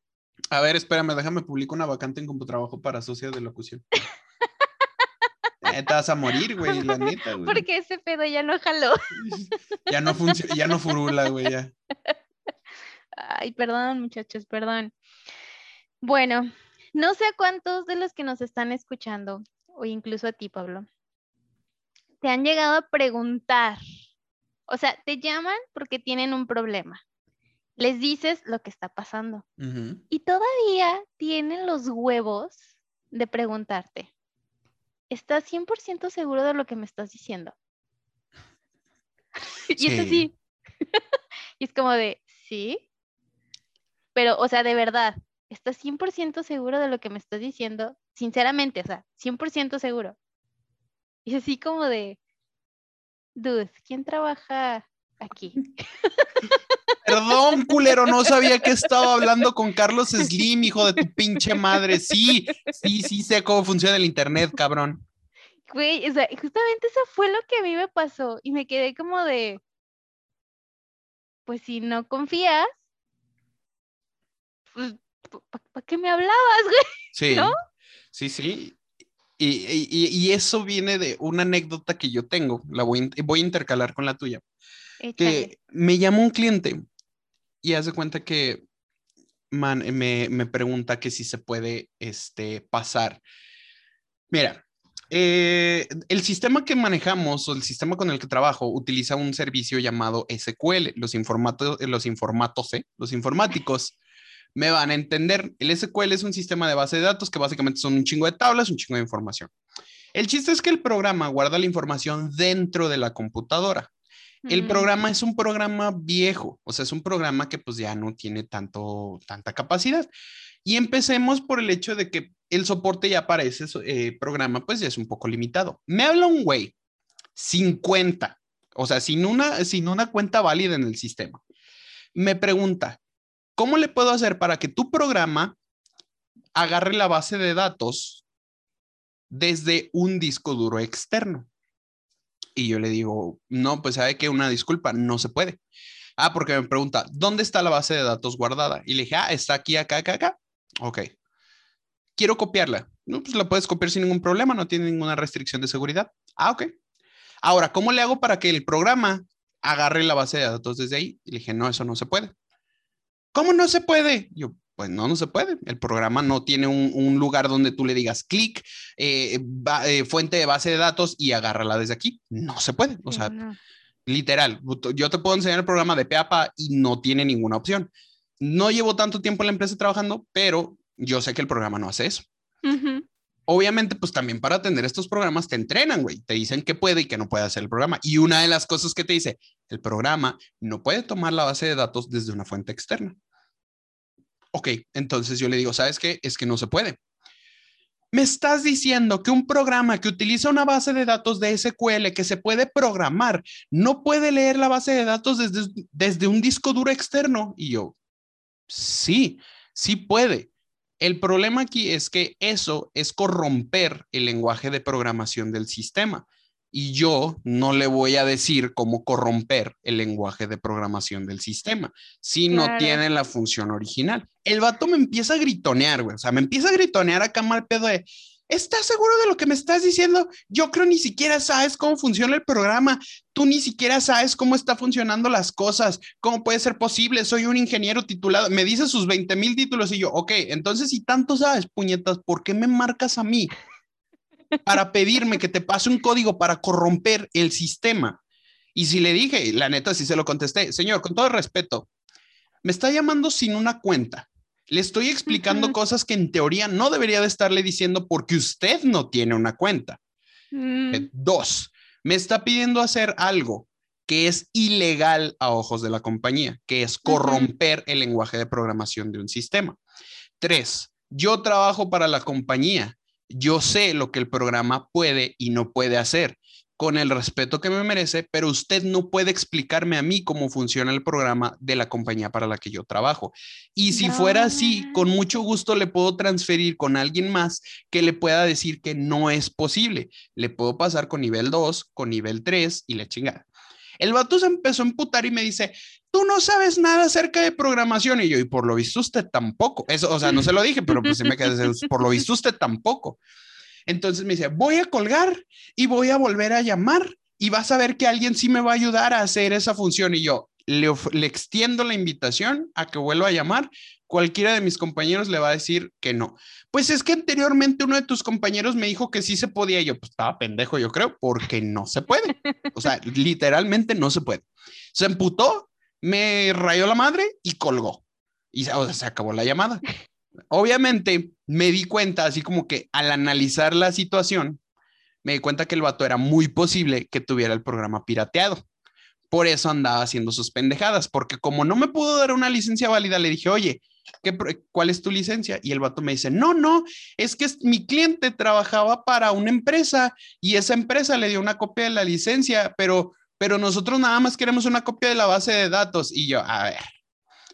A ver, espérame, déjame publicar una vacante en trabajo para socia de locución. Eh, te vas a morir, güey, la neta, güey. Porque ese pedo ya no jaló. ya no funciona, ya no furula, güey, ya. Ay, perdón, muchachos, perdón. Bueno, no sé cuántos de los que nos están escuchando, o incluso a ti, Pablo, te han llegado a preguntar. O sea, te llaman porque tienen un problema. Les dices lo que está pasando. Y todavía tienen los huevos de preguntarte, ¿estás 100% seguro de lo que me estás diciendo? y es así. y es como de, sí. Pero, o sea, de verdad, ¿estás 100% seguro de lo que me estás diciendo? Sinceramente, o sea, 100% seguro. Y así como de, dude, ¿quién trabaja aquí. Perdón, culero, no sabía que estaba hablando con Carlos Slim, hijo de tu pinche madre. Sí, sí, sí sé cómo funciona el internet, cabrón. Güey, o sea, justamente eso fue lo que a mí me pasó y me quedé como de, pues si no confías, pues, ¿para qué me hablabas, güey? Sí, ¿No? sí, sí. Y, y- y eso viene de una anécdota que yo tengo, la voy, a in- voy a intercalar con la tuya, Échale. que me llamó un cliente y hace cuenta que man, me, me pregunta que si se puede este, pasar. Mira, eh, el sistema que manejamos o el sistema con el que trabajo utiliza un servicio llamado SQL. Los, informatos, los informatos, ¿eh? los informáticos me van a entender. El SQL es un sistema de base de datos que básicamente son un chingo de tablas, un chingo de información. El chiste es que el programa guarda la información dentro de la computadora. El Mm, programa es un programa viejo, o sea, es un programa que pues ya no tiene tanto, tanta capacidad. Y empecemos por el hecho de que el soporte ya para ese eh, programa pues ya es un poco limitado. Me habla un güey, 50, o sea, sin una, sin una cuenta válida en el sistema. Me pregunta, ¿cómo le puedo hacer para que tu programa agarre la base de datos desde un disco duro externo? Y yo le digo, no, pues sabe que una disculpa, no se puede. Ah, porque me pregunta, ¿dónde está la base de datos guardada? Y le dije, ah, está aquí, acá, acá, acá. Ok. Quiero copiarla. No, pues la puedes copiar sin ningún problema, no tiene ninguna restricción de seguridad. Ah, ok. Ahora, ¿cómo le hago para que el programa agarre la base de datos desde ahí? Y le dije, no, eso no se puede. ¿Cómo no se puede? Yo, pues no, no se puede. El programa no tiene un, un lugar donde tú le digas clic, eh, eh, fuente de base de datos y agárrala desde aquí. No se puede. O sea, no. literal, yo te puedo enseñar el programa de pe a pa y no tiene ninguna opción. No llevo tanto tiempo en la empresa trabajando, pero yo sé que el programa no hace eso. Ujú. Obviamente, pues también para atender estos programas te entrenan, güey. Te dicen qué puede y qué no puede hacer el programa. Y una de las cosas que te dice, el programa no puede tomar la base de datos desde una fuente externa. Ok, entonces yo le digo, ¿sabes qué? Es que no se puede. Me estás diciendo que un programa que utiliza una base de datos de SQL que se puede programar no puede leer la base de datos desde, desde un disco duro externo. Y yo, sí, sí puede. El problema aquí es que eso es corromper el lenguaje de programación del sistema. Y yo no le voy a decir cómo corromper el lenguaje de programación del sistema si no tiene la función original. El vato me empieza a gritonear, güey. O sea, me empieza a gritonear acá mal pedo de, ¿estás seguro de lo que me estás diciendo? Yo creo ni siquiera sabes cómo funciona el programa. Tú ni siquiera sabes cómo está funcionando las cosas. ¿Cómo puede ser posible? Soy un ingeniero titulado. Me dice sus 20 mil títulos y yo, ok, entonces si tanto sabes, puñetas, ¿por qué me marcas a mí? Para pedirme que te pase un código para corromper el sistema. Y si le dije, la neta, sí se lo contesté, señor, con todo respeto, me está llamando sin una cuenta. Le estoy explicando cosas que en teoría no debería de estarle diciendo porque usted no tiene una cuenta. Mm, Eh, Dos, me está pidiendo hacer algo que es ilegal a ojos de la compañía, que es corromper el lenguaje de programación de un sistema. Tres, yo trabajo para la compañía. Yo sé lo que el programa puede y no puede hacer con el respeto que me merece, pero usted no puede explicarme a mí cómo funciona el programa de la compañía para la que yo trabajo. Y si No fuera así, con mucho gusto le puedo transferir con alguien más que le pueda decir que no es posible. Le puedo pasar con nivel 2, con nivel 3 y la chingada. El vato se empezó a emputar y me dice, tú no sabes nada acerca de programación. Y yo, y por lo visto usted tampoco. Eso, o sea, no se lo dije, pero pues sí me quedé, por lo visto usted tampoco. Entonces me dice, voy a colgar y voy a volver a llamar y vas a ver que alguien sí me va a ayudar a hacer esa función. Y yo le, extiendo la invitación a que vuelva a llamar. Cualquiera de mis compañeros le va a decir que no. Pues es que anteriormente uno de tus compañeros me dijo que sí se podía. Y yo, pues estaba pendejo, yo creo, porque no se puede. O sea, literalmente no se puede. Se emputó, me rayó la madre y colgó. Y o sea, se acabó la llamada. Obviamente me di cuenta, así como que al analizar la situación, me di cuenta que el vato era muy posible que tuviera el programa pirateado. Por eso andaba haciendo sus pendejadas, porque como no me pudo dar una licencia válida, le dije, oye, ¿qué, ¿cuál es tu licencia? Y el vato me dice, no, no, es que mi cliente trabajaba para una empresa y esa empresa le dio una copia de la licencia, pero, pero nosotros nada más queremos una copia de la base de datos. Y yo, a ver,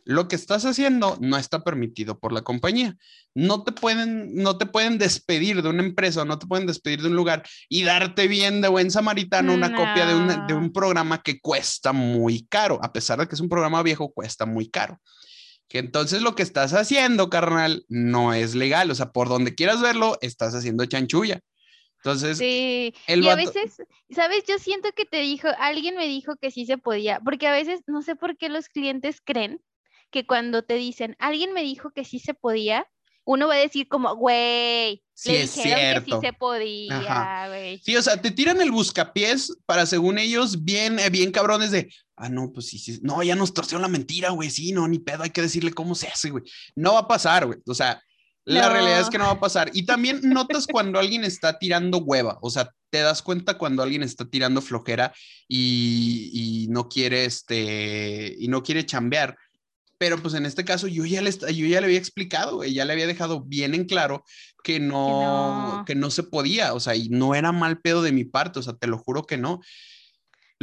lo que estás haciendo no está permitido por la compañía. No te pueden, no te pueden despedir de una empresa, no te pueden despedir de un lugar y darte bien de buen samaritano una copia de, de un programa que cuesta muy caro, a pesar de que es un programa viejo, cuesta muy caro. Que entonces lo que estás haciendo, carnal, no es legal. O sea, por donde quieras verlo, estás haciendo chanchulla. Entonces, sí. y a veces, ¿sabes? Yo siento que te dijo, alguien me dijo que sí se podía, porque a veces no sé por qué los clientes creen que cuando te dicen, alguien me dijo que sí se podía, uno va a decir como, güey, sí, le dijeron que sí se podía, güey. Sí, o sea, te tiran el buscapiés para, según ellos, bien, eh, bien cabrones de, ah, no, pues sí, sí, no, ya nos torció la mentira, güey, sí, no, ni pedo, hay que decirle cómo se hace, güey. No va a pasar, güey, o sea, la realidad es que no va a pasar. Y también notas cuando alguien está tirando hueva, o sea, te das cuenta cuando alguien está tirando flojera y, y no quiere, este, y no quiere chambear pero pues en este caso yo ya le, yo ya le había explicado, ya le había dejado bien en claro que no, que no, se podía, o sea, y no era mal pedo de mi parte, o sea, te lo juro que no.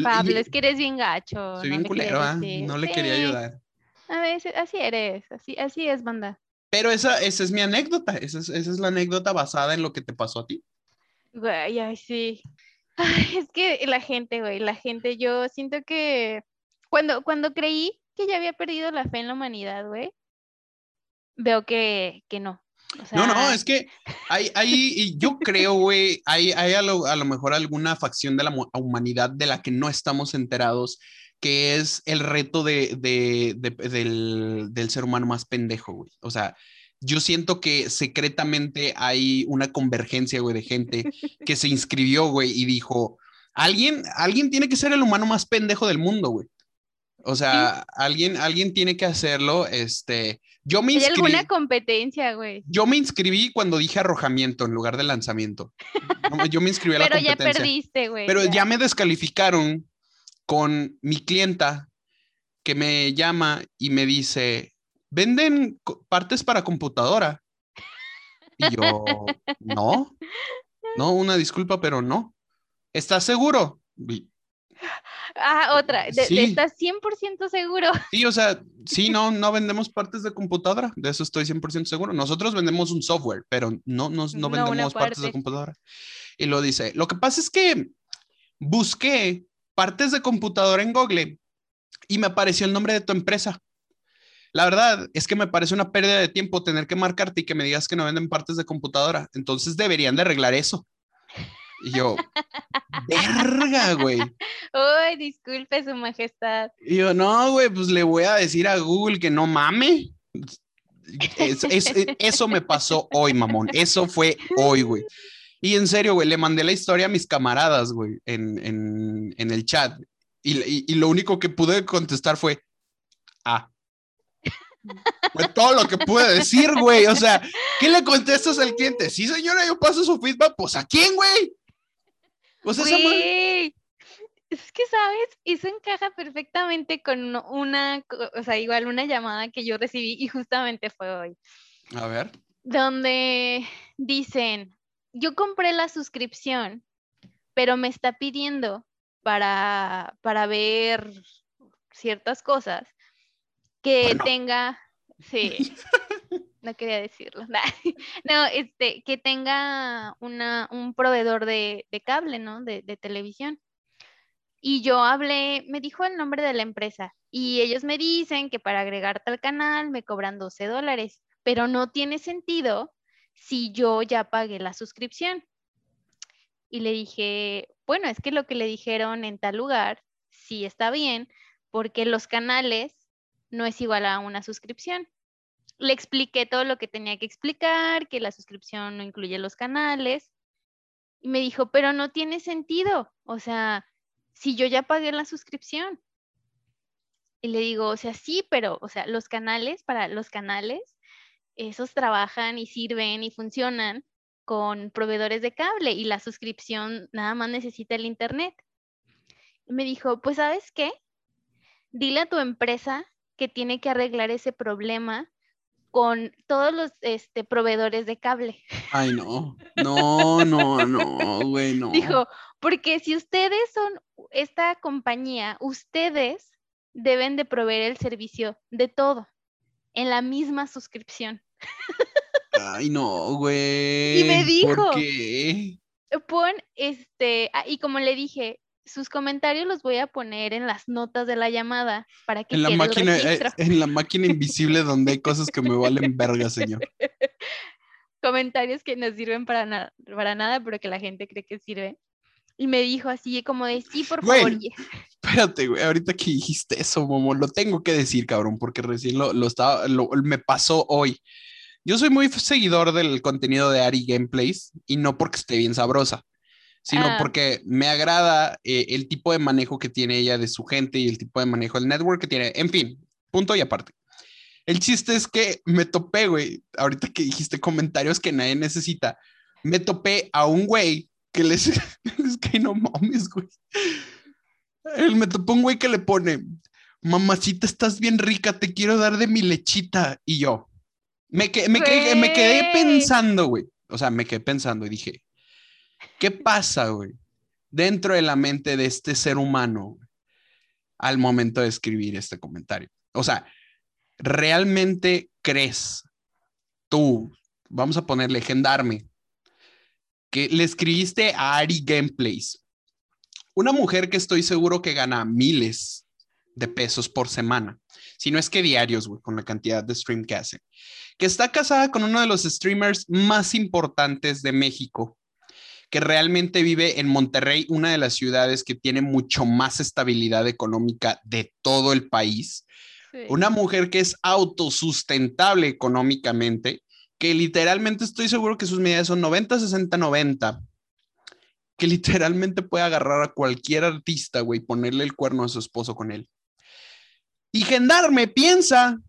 Pablo, es que eres bien gacho. Soy bien culero, ¿ah? no le quería ayudar. A veces, así eres, así, así es, banda. Pero esa, esa es mi anécdota, esa es, esa es la anécdota basada en lo que te pasó a ti. Güey, ay, sí. Ay, es que la gente, güey, la gente, yo siento que cuando, cuando creí que ya había perdido la fe en la humanidad, güey, veo que, que no. no, no, es que hay, hay yo creo, güey, hay, hay a, lo, a, lo, mejor alguna facción de la humanidad de la que no estamos enterados, que es el reto de, de, del, del, ser humano más pendejo, güey. O sea, yo siento que secretamente hay una convergencia, güey, de gente que se inscribió, güey, y dijo, alguien, alguien tiene que ser el humano más pendejo del mundo, güey. O sea, alguien, alguien tiene que hacerlo. Este, yo me inscribí. ¿Hay alguna competencia, güey? Yo me inscribí cuando dije arrojamiento en lugar de lanzamiento. yo me inscribí a la competencia. Pero ya perdiste, güey. Pero ya. me descalificaron con mi clienta que me llama y me dice, ¿venden partes para computadora? Y yo, no, no, una disculpa, pero no. ¿Estás seguro? Ah, otra. ¿Estás 100% seguro? Sí, o sea, sí, no, no vendemos partes de computadora, de eso estoy 100% seguro. Nosotros vendemos un software, pero no, no, no vendemos partes de computadora. Y lo dice, lo que pasa es que busqué partes de computadora en Google y me apareció el nombre de tu empresa. La verdad es que me parece una pérdida de tiempo tener que marcarte y que me digas que no venden partes de computadora. Entonces deberían de arreglar eso. Y yo, verga, güey. Uy, disculpe su majestad. Y yo, no, güey, pues le voy a decir a Google que no mame. eso me pasó hoy, mamón. Eso fue hoy, güey. Y en serio, güey, le mandé la historia a mis camaradas, güey, en, en, en el chat. Y, y, y, lo único que pude contestar fue, ah. Fue todo lo que pude decir, güey. O sea, ¿qué le contestas al cliente? Sí, señora, yo paso su feedback. Pues, ¿a quién, güey? Es que, ¿sabes? Eso encaja perfectamente con una, o sea, igual una llamada que yo recibí y justamente fue hoy. A ver. Donde dicen, yo compré la suscripción, pero me está pidiendo para, para ver ciertas cosas que tenga, sí, no quería decirlo. No, este, que tenga una, un proveedor de, cable, ¿no? De, de, televisión. Y yo hablé, me dijo el nombre de la empresa y ellos me dicen que para agregarte al canal me cobran 12 dólares, pero no tiene sentido si yo ya pagué la suscripción. Y le dije, bueno, es que lo que le dijeron en tal lugar sí está bien, porque los canales no es igual a una suscripción le expliqué todo lo que tenía que explicar, que la suscripción no incluye los canales. Y me dijo, pero no tiene sentido. O sea, si yo ya pagué la suscripción. Y le digo, o sea, sí, pero, o sea, los canales, para los canales, esos trabajan y sirven y funcionan con proveedores de cable y la suscripción nada más necesita el internet. Y me dijo, pues sabes qué, dile a tu empresa que tiene que arreglar ese problema con todos los este, proveedores de cable. Ay, no, no, no, no, güey, no. Dijo, porque si ustedes son esta compañía, ustedes deben de proveer el servicio de todo en la misma suscripción. Ay, no, güey. Y me dijo, ¿Por qué? pon este, ah, y como le dije, sus comentarios los voy a poner en las notas de la llamada para que En la máquina, eh, en la máquina invisible donde hay cosas que me valen verga, señor. comentarios que no sirven para, na- para nada, pero que la gente cree que sirven. Y me dijo así como de, sí, por favor. Espérate, güey, ahorita que dijiste eso, Momo, lo tengo que decir, cabrón, porque recién lo, lo estaba, lo- me pasó hoy. Yo soy muy seguidor del contenido de Ari Gameplays y no porque esté bien sabrosa, sino Ah. porque me agrada eh, el tipo de manejo que tiene ella de su gente y el tipo de manejo del network que tiene. En fin, punto y aparte. El chiste es que me topé, güey, ahorita que dijiste comentarios que nadie necesita, me topé a un güey que les, es que no mames, güey. Él me topó un güey que le pone, mamacita, estás bien rica, te quiero dar de mi lechita. Y yo, me, que- me, que- me quedé pensando, güey. O sea, me quedé pensando y dije, ¿qué pasa, güey? Dentro de la mente de este ser humano al momento de escribir este comentario. O sea, ¿realmente crees tú, vamos a ponerle gendarme, que le escribiste a Ari Gameplays, una mujer que estoy seguro que gana miles de pesos por semana, si no es que diarios, güey, con la cantidad de stream que hace, que está casada con uno de los streamers más importantes de México, que realmente vive en Monterrey, una de las ciudades que tiene mucho más estabilidad económica de todo el país. Sí. Una mujer que es autosustentable económicamente, que literalmente estoy seguro que sus medidas son 90, 60, 90, que literalmente puede agarrar a cualquier artista, güey, y ponerle el cuerno a su esposo con él. Y Gendarme piensa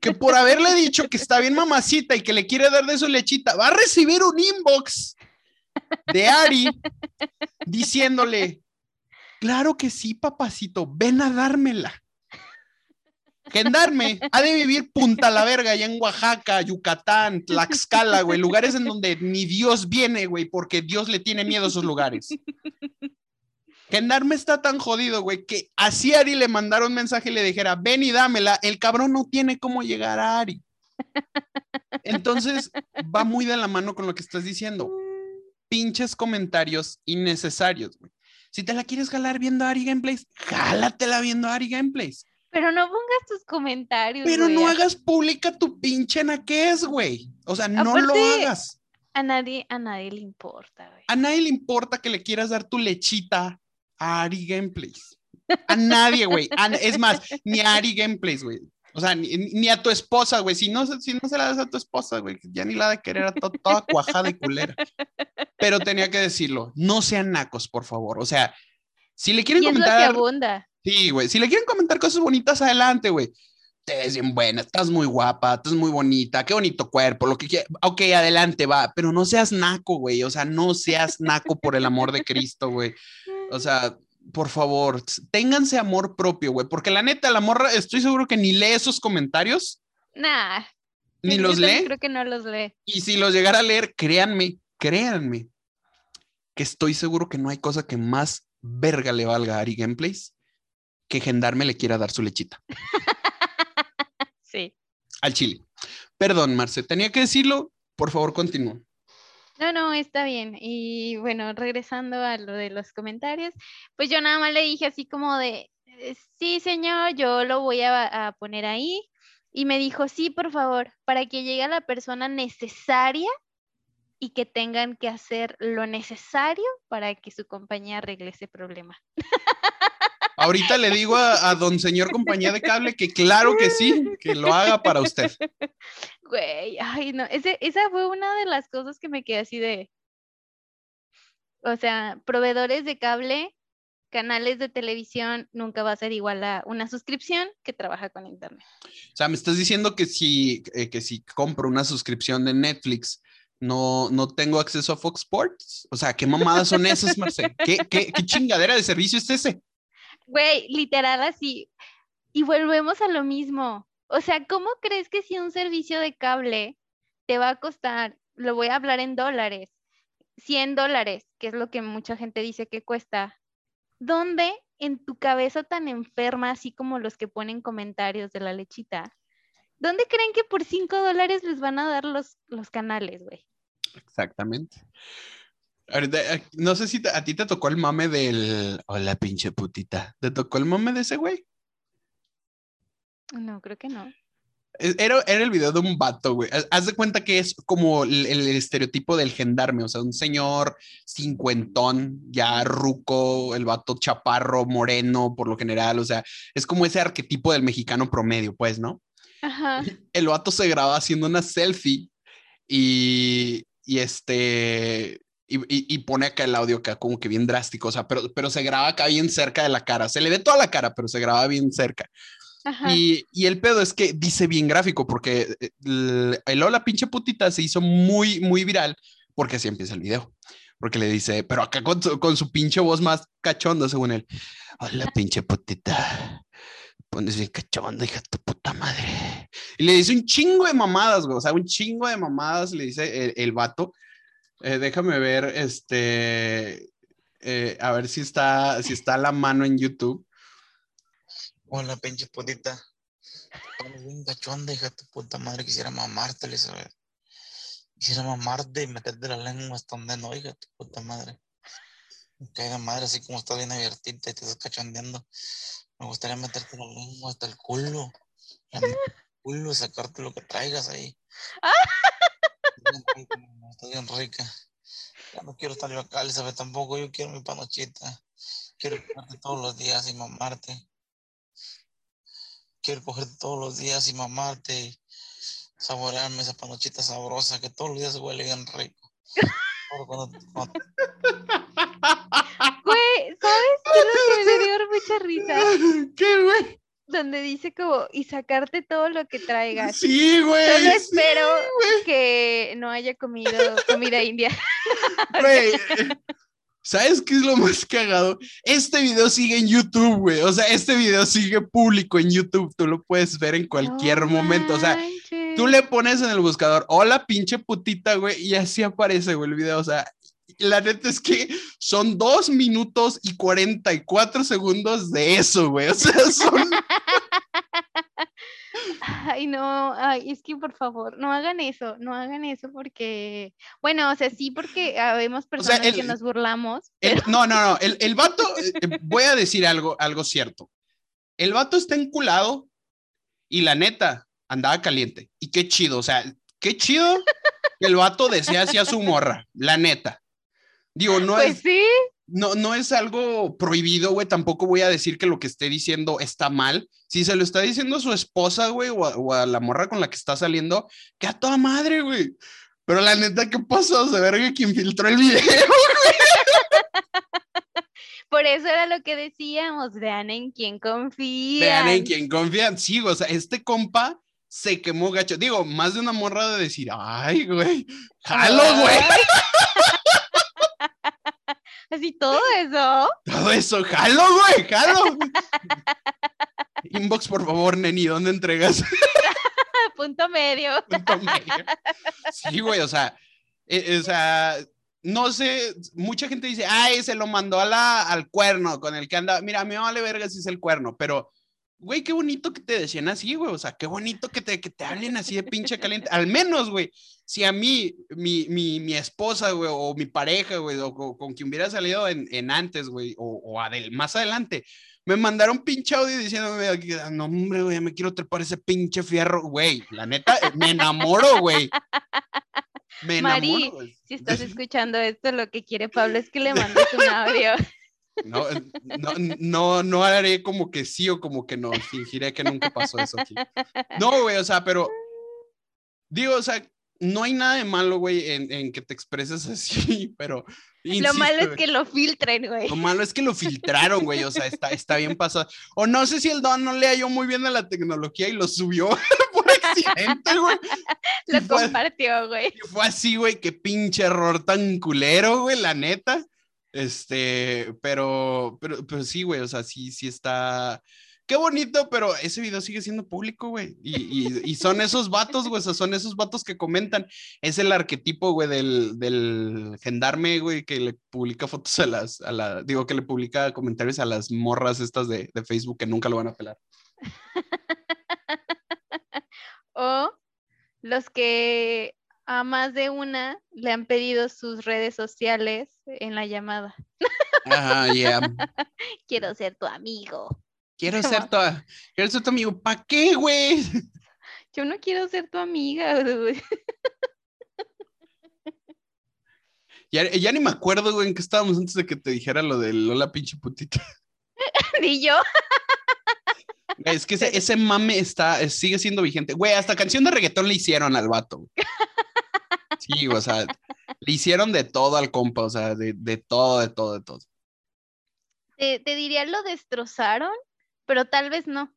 que por haberle dicho que está bien mamacita y que le quiere dar de su lechita, va a recibir un inbox de Ari diciéndole, claro que sí, papacito, ven a dármela. Gendarme ha de vivir punta la verga allá en Oaxaca, Yucatán, Tlaxcala, güey, lugares en donde ni Dios viene, güey, porque Dios le tiene miedo a esos lugares. Gendarme está tan jodido, güey, que así Ari le mandaron un mensaje y le dijera, ven y dámela, el cabrón no tiene cómo llegar a Ari. Entonces, va muy de la mano con lo que estás diciendo. Pinches comentarios innecesarios, güey. Si te la quieres jalar viendo Ari Gameplays, jálatela viendo Ari Gameplays. Pero no pongas tus comentarios. Pero güey. no hagas pública tu pinche naquez, güey. O sea, no lo hagas. A nadie, a nadie le importa, güey. A nadie le importa que le quieras dar tu lechita a Ari Gameplays. A nadie, güey. A- Es más, ni a Ari Gameplays, güey. O sea, ni, ni a tu esposa, güey. Si no, se- si no se la das a tu esposa, güey, ya ni la de querer a to- toda cuajada y culera. Pero tenía que decirlo. No sean nacos, por favor. O sea, si le quieren Y es lo que comentar. abunda. Sí, güey. Si le quieren comentar cosas bonitas, adelante, güey. Te ves bien buena, estás muy guapa, estás muy bonita, qué bonito cuerpo, lo que quieras. Ok, adelante, va, pero no seas naco, güey. O sea, no seas naco por el amor de Cristo, güey. O sea, por favor, ténganse amor propio, güey. Porque la neta, la morra, estoy seguro que ni lee esos comentarios, Nah. ni los lee. Creo que no los lee. Y si los llegara a leer, créanme, créanme, que estoy seguro que no hay cosa que más verga le valga a Ari Gameplays que Gendarme le quiera dar su lechita. Sí. al chile. Perdón, Marce, tenía que decirlo. Por favor, continúa. No, no, está bien. Y bueno, regresando a lo de los comentarios, pues yo nada más le dije así como de, eh, sí, señor, yo lo voy a, a poner ahí. Y me dijo, sí, por favor, para que llegue la persona necesaria y que tengan que hacer lo necesario para que su compañía arregle ese problema. Ahorita le digo a, a don señor compañía de cable que claro que sí, que lo haga para usted. Güey, ay, no, ese, esa fue una de las cosas que me quedé así de, o sea, proveedores de cable, canales de televisión, nunca va a ser igual a una suscripción que trabaja con internet. O sea, me estás diciendo que si, eh, que si compro una suscripción de Netflix, no, no tengo acceso a Fox Sports. O sea, ¿qué mamadas son esas, Marce? ¿Qué, qué, qué chingadera de servicio es ese? Güey, literal así. Y volvemos a lo mismo. O sea, ¿cómo crees que si un servicio de cable te va a costar, lo voy a hablar en dólares, 100 dólares, que es lo que mucha gente dice que cuesta? ¿Dónde en tu cabeza tan enferma, así como los que ponen comentarios de la lechita, ¿dónde creen que por 5 dólares les van a dar los, los canales, güey? Exactamente. Eh, no sé si a ti te tocó el mame del. Hola, pinche putita. ¿Te tocó el mame de ese güey? No, creo que no. Era, era, el video de un vato, güey. Haz de cuenta que es como el, estereotipo del gendarme, o sea, un señor cincuentón, ya ruco, el vato chaparro, moreno, por lo general, o sea, es como ese arquetipo del mexicano promedio, pues, ¿no? Ajá. El vato se graba haciendo una selfie y, y este, y, pone acá el audio acá como que bien drástico, o sea, pero, pero se graba acá bien cerca de la cara, se le ve toda la cara, pero se graba bien cerca. Y, y, el pedo es que dice bien gráfico, porque eh, el, el, hola pinche putita se hizo muy, muy viral, porque así empieza el video. Porque le dice, pero acá con su, con su pinche voz más cachonda, según él. Hola pinche putita. Pones bien cachonda, hija tu puta madre. Y le dice un chingo de mamadas, güey. O sea, un chingo de mamadas le dice el, el vato. Eh, déjame ver, este, eh, a ver si está, si está la mano en YouTube. Hola, pinche putita. bien gachonda, hija de tu puta madre. Quisiera mamarte, Elizabeth. Quisiera mamarte y meterte la lengua hasta donde no, hija de tu puta madre. Cae de madre, así como estás bien abiertita y te estás cachondeando. Me gustaría meterte la lengua hasta el culo. El culo, sacarte lo que traigas ahí. Está bien rica. Ya no quiero estar yo acá, Elizabeth, tampoco. Yo quiero mi panochita. Quiero cogerte todos los días y mamarte. Quiero cogerte todos los días y mamarte y saborearme esa panochita sabrosa que todos los días huele bien rico. Güey, ¿sabes qué es lo que me dio mucha risa? ¿Qué, güey? Donde dice como, y sacarte todo lo que traigas. Sí, güey. Solo espero que no haya comido comida india. Güey. ¿Sabes qué es lo más cagado? Este video sigue en YouTube, güey. O sea, este video sigue público en YouTube. Tú lo puedes ver en cualquier momento. O sea, tú le pones en el buscador, hola pinche putita, güey, y así aparece, güey, el video. O sea, la neta es que son dos minutos y 44 segundos de eso, güey. O sea, son. Ay, no, ay, es que por favor, no hagan eso, no hagan eso porque, bueno, o sea, sí, porque habemos personas que nos burlamos. no, no, no, el, el vato, eh, eh, voy a decir algo, algo cierto. El vato está enculado y la neta andaba caliente. Y qué chido, o sea, qué chido que el vato desea hacia su morra, la neta. Digo, no pues es. sí. No, no es algo prohibido, güey. Tampoco voy a decir que lo que esté diciendo está mal. Si se lo está diciendo a su esposa, güey, o, a la morra con la que está saliendo, que a toda madre, güey. Pero la neta, ¿qué pasó? Se verga quien filtró el video, Por eso era lo que decíamos, vean en quién confían. Vean en quién confían. Sí, o sea, este compa se quemó gacho. Digo, más de una morra de decir, ay, güey, jalo, güey. Así todo eso. Todo eso, jalo, güey, jalo. Inbox, por favor, Neni, ¿dónde entregas? Punto medio. Punto medio. Sí, güey, o sea, eh, o sea, no sé, mucha gente dice, ay, se lo mandó a la, al cuerno con el que anda. Mira, a mí me vale verga si es el cuerno, pero güey, qué bonito que te decían así, güey. O sea, qué bonito que te, que te hablen así de pinche caliente. Al menos, güey, si a mí, mi, mi, mi esposa, güey, o mi pareja, güey, o, con quien hubiera salido en, en antes, güey, o, o más adelante, me mandaron pinche audio diciéndome, no, hombre, güey, me quiero trepar ese pinche fierro, güey. La neta, me enamoro, güey. Me enamoro. Mari, si estás escuchando esto, lo que quiere Pablo es que le mandes un audio. No, no, no, no haré como que sí o como que no. Fingiré que nunca pasó eso aquí. No, güey, o sea, pero digo, o sea, no hay nada de malo, güey, en, en que te expreses así, pero. lo malo es que lo filtren, güey. Lo malo es que lo filtraron, güey, o sea, está, está bien pasado. O no sé si el don no le halló muy bien a la tecnología y lo subió por accidente, güey. Lo compartió, güey. Y fue así, güey, qué pinche error tan culero, güey, la neta. Este, pero, pero, pero sí, güey, o sea, sí, sí está, qué bonito, pero ese video sigue siendo público, güey. Y, y- y son esos vatos, güey, o sea, son esos vatos que comentan. Es el arquetipo, güey, del, del gendarme, güey, que le publica fotos a las, a la, digo, que le publica comentarios a las morras estas de, de Facebook que nunca lo van a pelar. O los que a más de una le han pedido sus redes sociales en la llamada. Ah, yeah. Quiero ser tu amigo. Quiero ser tu, quiero ser tu amigo. ¿Para qué, güey? Yo no quiero ser tu amiga. güey. Ya, ya ni me acuerdo, güey, en qué estábamos antes de que te dijera lo de Lola pinche putita. Ni yo. Es que ese, ese mame está, sigue siendo vigente. Güey, hasta canción de reggaetón le hicieron al vato. Sí, o sea, le hicieron de todo al compa, o sea, de, de todo, de todo, de todo. Te, te diría lo destrozaron, pero tal vez no.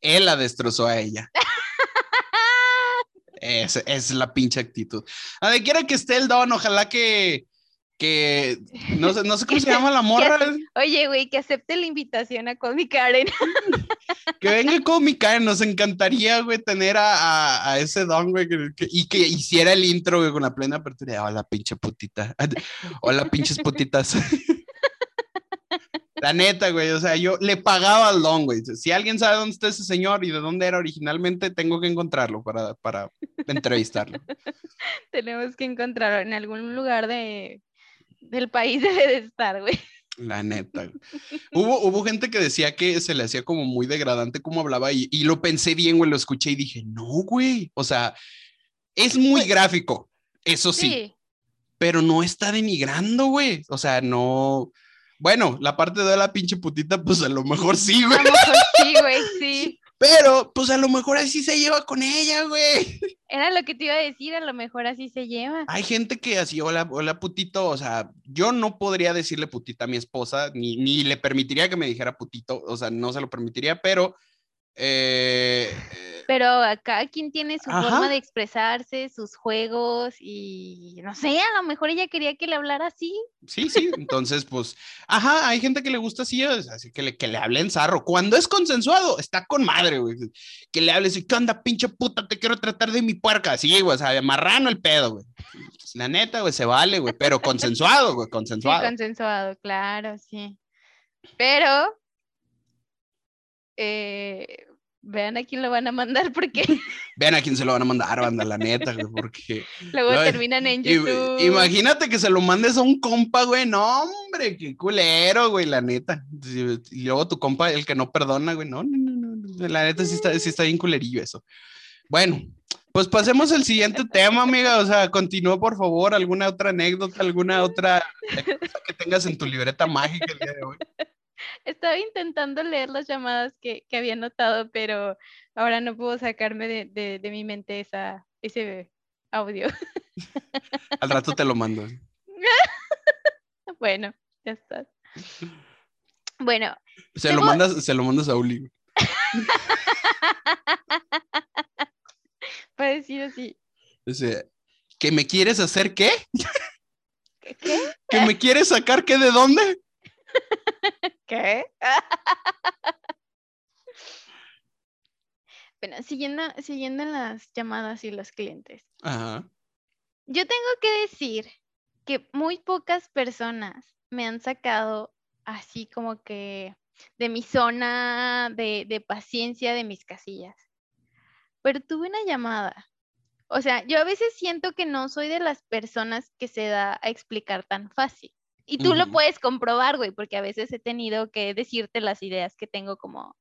Él la destrozó a ella. Es, es la pinche actitud. A donde quiera que esté el don, ojalá que, que no sé, no sé cómo se llama la morra, Oye, güey, que acepte la invitación a Call Me Karen. Que venga con mi Karen, nos encantaría, güey, tener a, a, ese don, güey, y que hiciera el intro, güey, con la plena apertura. Hola, pinche putita. Hola, pinches putitas. La neta, güey, o sea, yo le pagaba al don, güey. Si alguien sabe dónde está ese señor y de dónde era originalmente, tengo que encontrarlo para, para entrevistarlo. Tenemos que encontrarlo en algún lugar de, del país debe de estar, güey. La neta. Hubo, hubo gente que decía que se le hacía como muy degradante cómo hablaba y, y lo pensé bien, güey, lo escuché y dije, no, güey. O sea, es muy gráfico, eso sí, Sí. pero no está denigrando, güey. O sea, no. Bueno, la parte de la pinche putita, pues a lo mejor sí, A güey. lo mejor sí, güey, sí. Pero, pues a lo mejor así se lleva con ella, güey. Era lo que te iba a decir, a lo mejor así se lleva. Hay gente que así, hola, hola putito, o sea, yo no podría decirle putita a mi esposa, ni, ni le permitiría que me dijera putito, o sea, no se lo permitiría, pero eh, Pero a cada quien tiene su Ajá. forma de expresarse, sus juegos y no sé, a lo mejor ella quería que le hablara así. sí, sí, entonces, pues, ajá, hay gente que le gusta así, así que le, que le hablen zarro. Cuando es consensuado, está con madre, güey. Que le hables, ¿qué onda, pinche puta? Te quiero tratar de mi puerca. Sí, güey, o sea, marrano el pedo, güey. La neta, güey, se vale, güey, pero consensuado, güey, Sí, consensuado. consensuado, claro, sí. Pero eh, vean a quién lo van a mandar porque Vean a quién se lo van a mandar, banda, la neta, porque... luego terminan en YouTube. Imagínate que se lo mandes a un compa, güey. No, hombre, qué culero, güey, la neta. Y luego tu compa, el que no perdona, güey. No, no, no, no, no, La neta sí está, sí está bien culerillo eso. Bueno, pues pasemos al siguiente tema, amiga. O sea, continúa, por favor, alguna otra anécdota, alguna otra cosa que tengas en tu libreta mágica el día de hoy. Estaba intentando leer las llamadas que, que había notado, pero ahora no puedo sacarme de, de- de mi mente esa, ese audio. Al rato te lo mando. Bueno, ya está. Bueno, Se lo mandas, se lo mandas a Uli. para decir así, Dice, ¿que me quieres hacer? ¿qué? ¿Qué? ¿Que me quieres sacar qué de dónde? ¿Qué? Bueno, siguiendo, siguiendo en las llamadas y los clientes. Ajá. Yo tengo que decir que muy pocas personas me han sacado así como que de mi zona de, de paciencia, de mis casillas. Pero tuve una llamada. O sea, yo a veces siento que no soy de las personas que se da a explicar tan fácil. Y tú lo puedes comprobar, güey, porque a veces he tenido que decirte las ideas que tengo como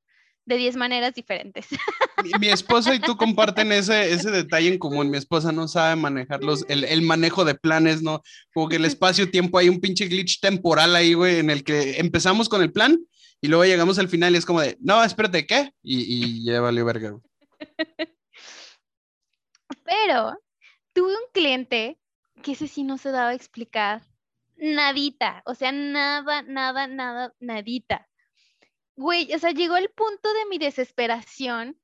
de 10 maneras diferentes. Mi, mi esposa y tú comparten ese, ese detalle en común. Mi esposa no sabe manejar los, el, el manejo de planes, ¿no? Como que el espacio-tiempo, hay un pinche glitch temporal ahí, güey, en el que empezamos con el plan y luego llegamos al final y es como de, no, espérate, ¿qué? Y, y ya valió verga, güey. Pero tuve un cliente que ese sí no se daba a explicar nadita, o sea, nada, nada, nada, nadita. Güey, o sea, llegó el punto de mi desesperación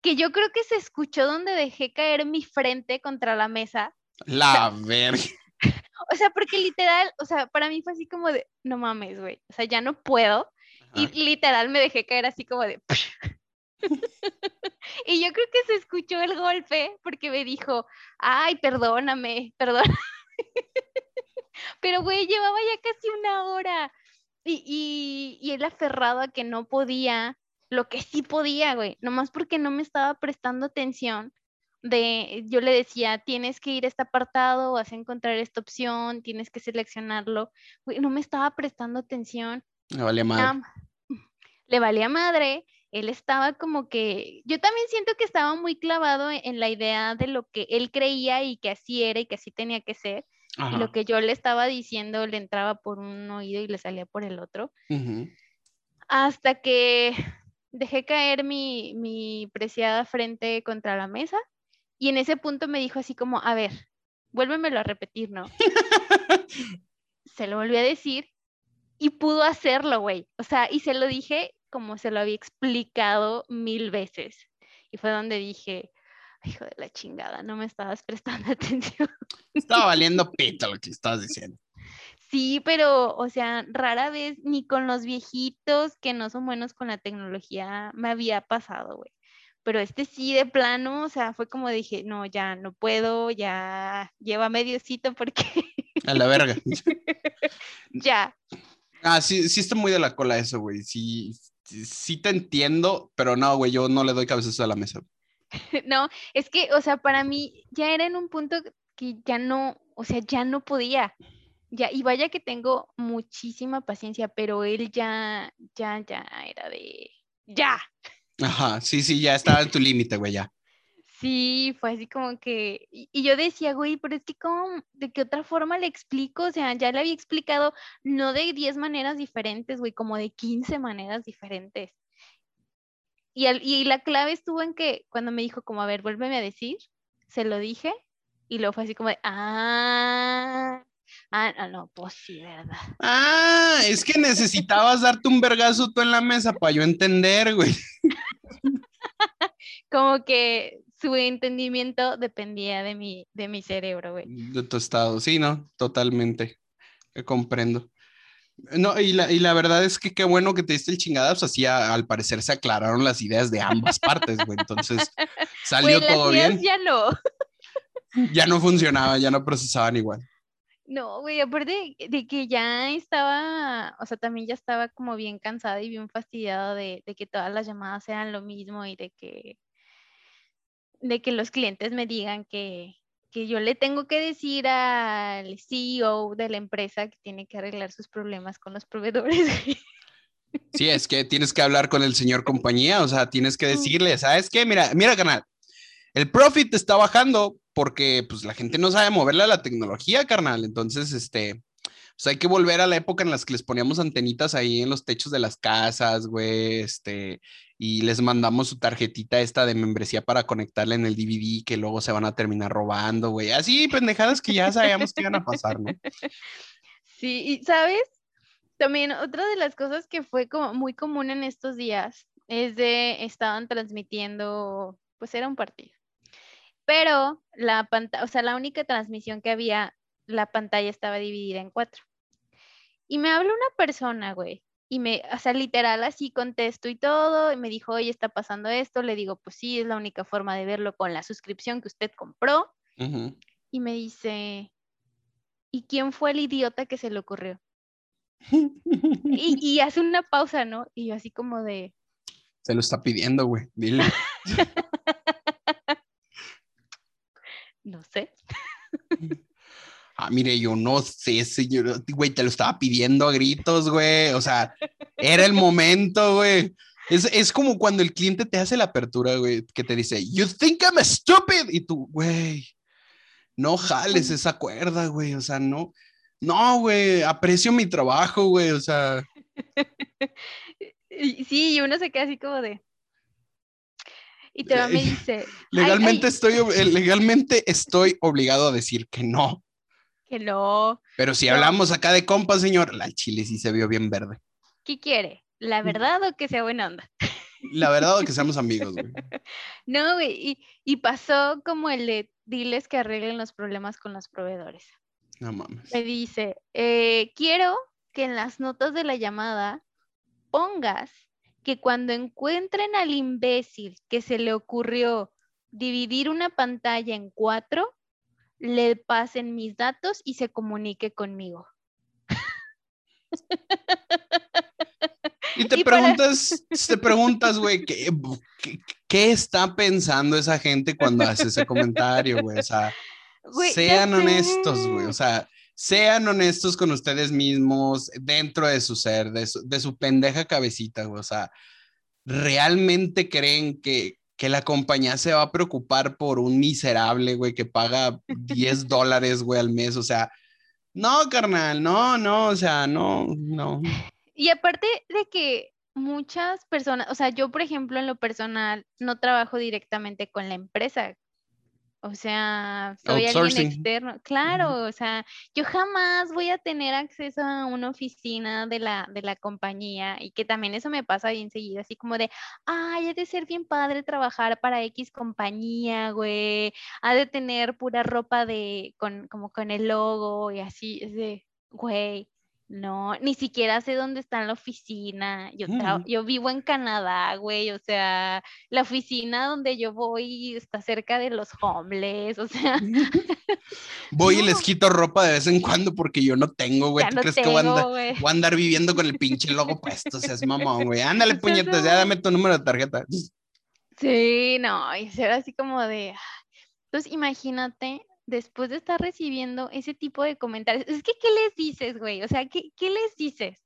que yo creo que se escuchó donde dejé caer mi frente contra la mesa. La verga. O sea, porque literal, o sea, para mí fue así como de, no mames, güey, o sea, ya no puedo. Y literal me dejé caer así como de... y yo creo que se escuchó el golpe porque me dijo, ay, perdóname, perdóname. Pero, güey, llevaba ya casi una hora. Y, y, y él aferrado a que no podía, lo que sí podía, güey, nomás porque no me estaba prestando atención. De, yo le decía, tienes que ir a este apartado, vas a encontrar esta opción, tienes que seleccionarlo. Güey, no me estaba prestando atención. Me valía madre. Le valía madre, él estaba como que, yo también siento que estaba muy clavado en, en la idea de lo que él creía y que así era y que así tenía que ser, y lo que yo le estaba diciendo le entraba por un oído y le salía por el otro, hasta que dejé caer mi, mi preciada frente contra la mesa y en ese punto me dijo así como, a ver, vuélvemelo a repetir, ¿no? se lo volví a decir y pudo hacerlo, güey. O sea, y se lo dije como se lo había explicado mil veces. Y fue donde dije, hijo de la chingada, no me estabas prestando atención. Estaba valiendo pito lo que estabas diciendo. Sí, pero, o sea, rara vez ni con los viejitos que no son buenos con la tecnología me había pasado, güey. Pero este sí, de plano, o sea, fue como dije, no, ya no puedo, ya lleva mediocito porque A la verga. ya. Ah, sí, sí está muy de la cola eso, güey. Sí, sí, te entiendo, pero no, güey, yo no le doy cabezazo a la mesa. No, es que, o sea, para mí ya era en un punto que ya no, o sea, ya no podía. Ya, y vaya que tengo muchísima paciencia, pero él ya, ya, ya era de, ya. Ajá, sí, sí, ya estaba en tu límite, güey, ya. Sí, fue así como que, y, y yo decía, güey, pero es que cómo, ¿de qué otra forma le explico? O sea, ya le había explicado no de 10 maneras diferentes, güey, como de 15 maneras diferentes. Y, al- y la clave estuvo en que cuando me dijo como, a ver, vuélveme a decir, se lo dije, y luego fue así como de, ah, ah, no, no, pues sí, ¿verdad? Ah, es que necesitabas darte un vergazo tú en la mesa para yo entender, güey. Como que su entendimiento dependía de mi, de mi cerebro, güey. De tu estado, sí, no, totalmente. Te comprendo. No, y la, y la verdad es que qué bueno que te diste el chingadazo, así a- al parecer se aclararon las ideas de ambas partes, güey. Entonces salió Güey, todo bien. ya no. Ya no funcionaba, ya no procesaban igual. No, güey, aparte de, de que ya estaba, o sea, también ya estaba como bien cansada y bien fastidiada de, de que todas las llamadas sean lo mismo y de que, de que los clientes me digan que, que yo le tengo que decir al CEO de la empresa que tiene que arreglar sus problemas con los proveedores. Sí, es que tienes que hablar con el señor compañía, o sea, tienes que decirle, ¿sabes qué? Mira, mira, canal, el profit está bajando porque pues la gente no sabe moverle a la tecnología, carnal. Entonces, este, pues hay que volver a la época en las que les poníamos antenitas ahí en los techos de las casas, güey, este, y les mandamos su tarjetita esta de membresía para conectarla en el DVD que luego se van a terminar robando, güey. Así, pendejadas que ya sabíamos que iban a pasar, ¿no? Sí, y sabes, también otra de las cosas que fue como muy común en estos días es de estaban transmitiendo, pues era un partido. Pero la pantalla, o sea, la única transmisión que había, la pantalla estaba dividida en cuatro. Y me habla una persona, güey, y me, o sea, literal así contesto y todo, y me dijo, oye, está pasando esto, le digo, pues sí, es la única forma de verlo con la suscripción que usted compró, y me dice, ¿y quién fue el idiota que se le ocurrió? Y, y hace una pausa, ¿no? Y yo así como de, Se lo está pidiendo, güey. Dile. no sé. Ah, mire, yo no sé, señor. Güey, te lo estaba pidiendo a gritos, güey. O sea, era el momento, güey. Es, es como cuando el cliente te hace la apertura, güey, que te dice, You think I'm stupid. Y tú, güey, no jales esa cuerda, güey. O sea, no, no, güey, aprecio mi trabajo, güey. O sea, sí, y uno se queda así como de... Y te va me dice, "Ay, legalmente ay, estoy, eh, legalmente estoy obligado a decir que no. Pero si No. hablamos acá de compas, señor, la chile sí se vio bien verde. ¿Qué quiere? ¿La Mm. verdad o que sea buena onda? La verdad, que seamos amigos, güey. No, güey, y, y pasó como el de diles que arreglen los problemas con los proveedores. No mames. Me dice, "Eh, quiero que en las notas de la llamada supongas que cuando encuentren al imbécil que se le ocurrió dividir una pantalla en cuatro, le pasen mis datos y se comunique conmigo. Y te Y para- preguntas, te preguntas, güey, ¿qué, qué, qué está pensando esa gente cuando hace ese comentario, güey? O sea, sean honestos, güey. O sea, sean honestos con ustedes mismos dentro de su ser, de su, de su pendeja cabecita, güey. O sea, ¿realmente creen que, que la compañía se va a preocupar por un miserable, güey, que paga 10 dólares, güey, al mes? O sea, no, carnal, no, no, o sea, no, no. Y aparte de que muchas personas, o sea, yo por ejemplo en lo personal no trabajo directamente con la empresa. O sea, soy alguien externo. Claro, o sea, yo jamás voy a tener acceso a una oficina de la, de la compañía y que también eso me pasa bien seguido, así como de, ay, ha de ser bien padre trabajar para X compañía, güey, ha de tener pura ropa de, con, como con el logo y así, es de, güey, no, ni siquiera sé dónde está la oficina. Yo, tra- Mm. yo vivo en Canadá, güey. O sea, la oficina donde yo voy está cerca de los homeless. O sea, Voy y les quito ropa de vez en cuando porque yo no tengo, güey. ya ¿Tú no crees que voy a, andar, tengo, güey. voy a andar viviendo con el pinche logo puesto? O sea, es mamón, güey. Ándale, puñetas, ya dame tu número de tarjeta. Sí, no, y ser así como de. Entonces, imagínate, después de estar recibiendo ese tipo de comentarios, es que, ¿qué les dices, güey? O sea, ¿qué, qué les dices?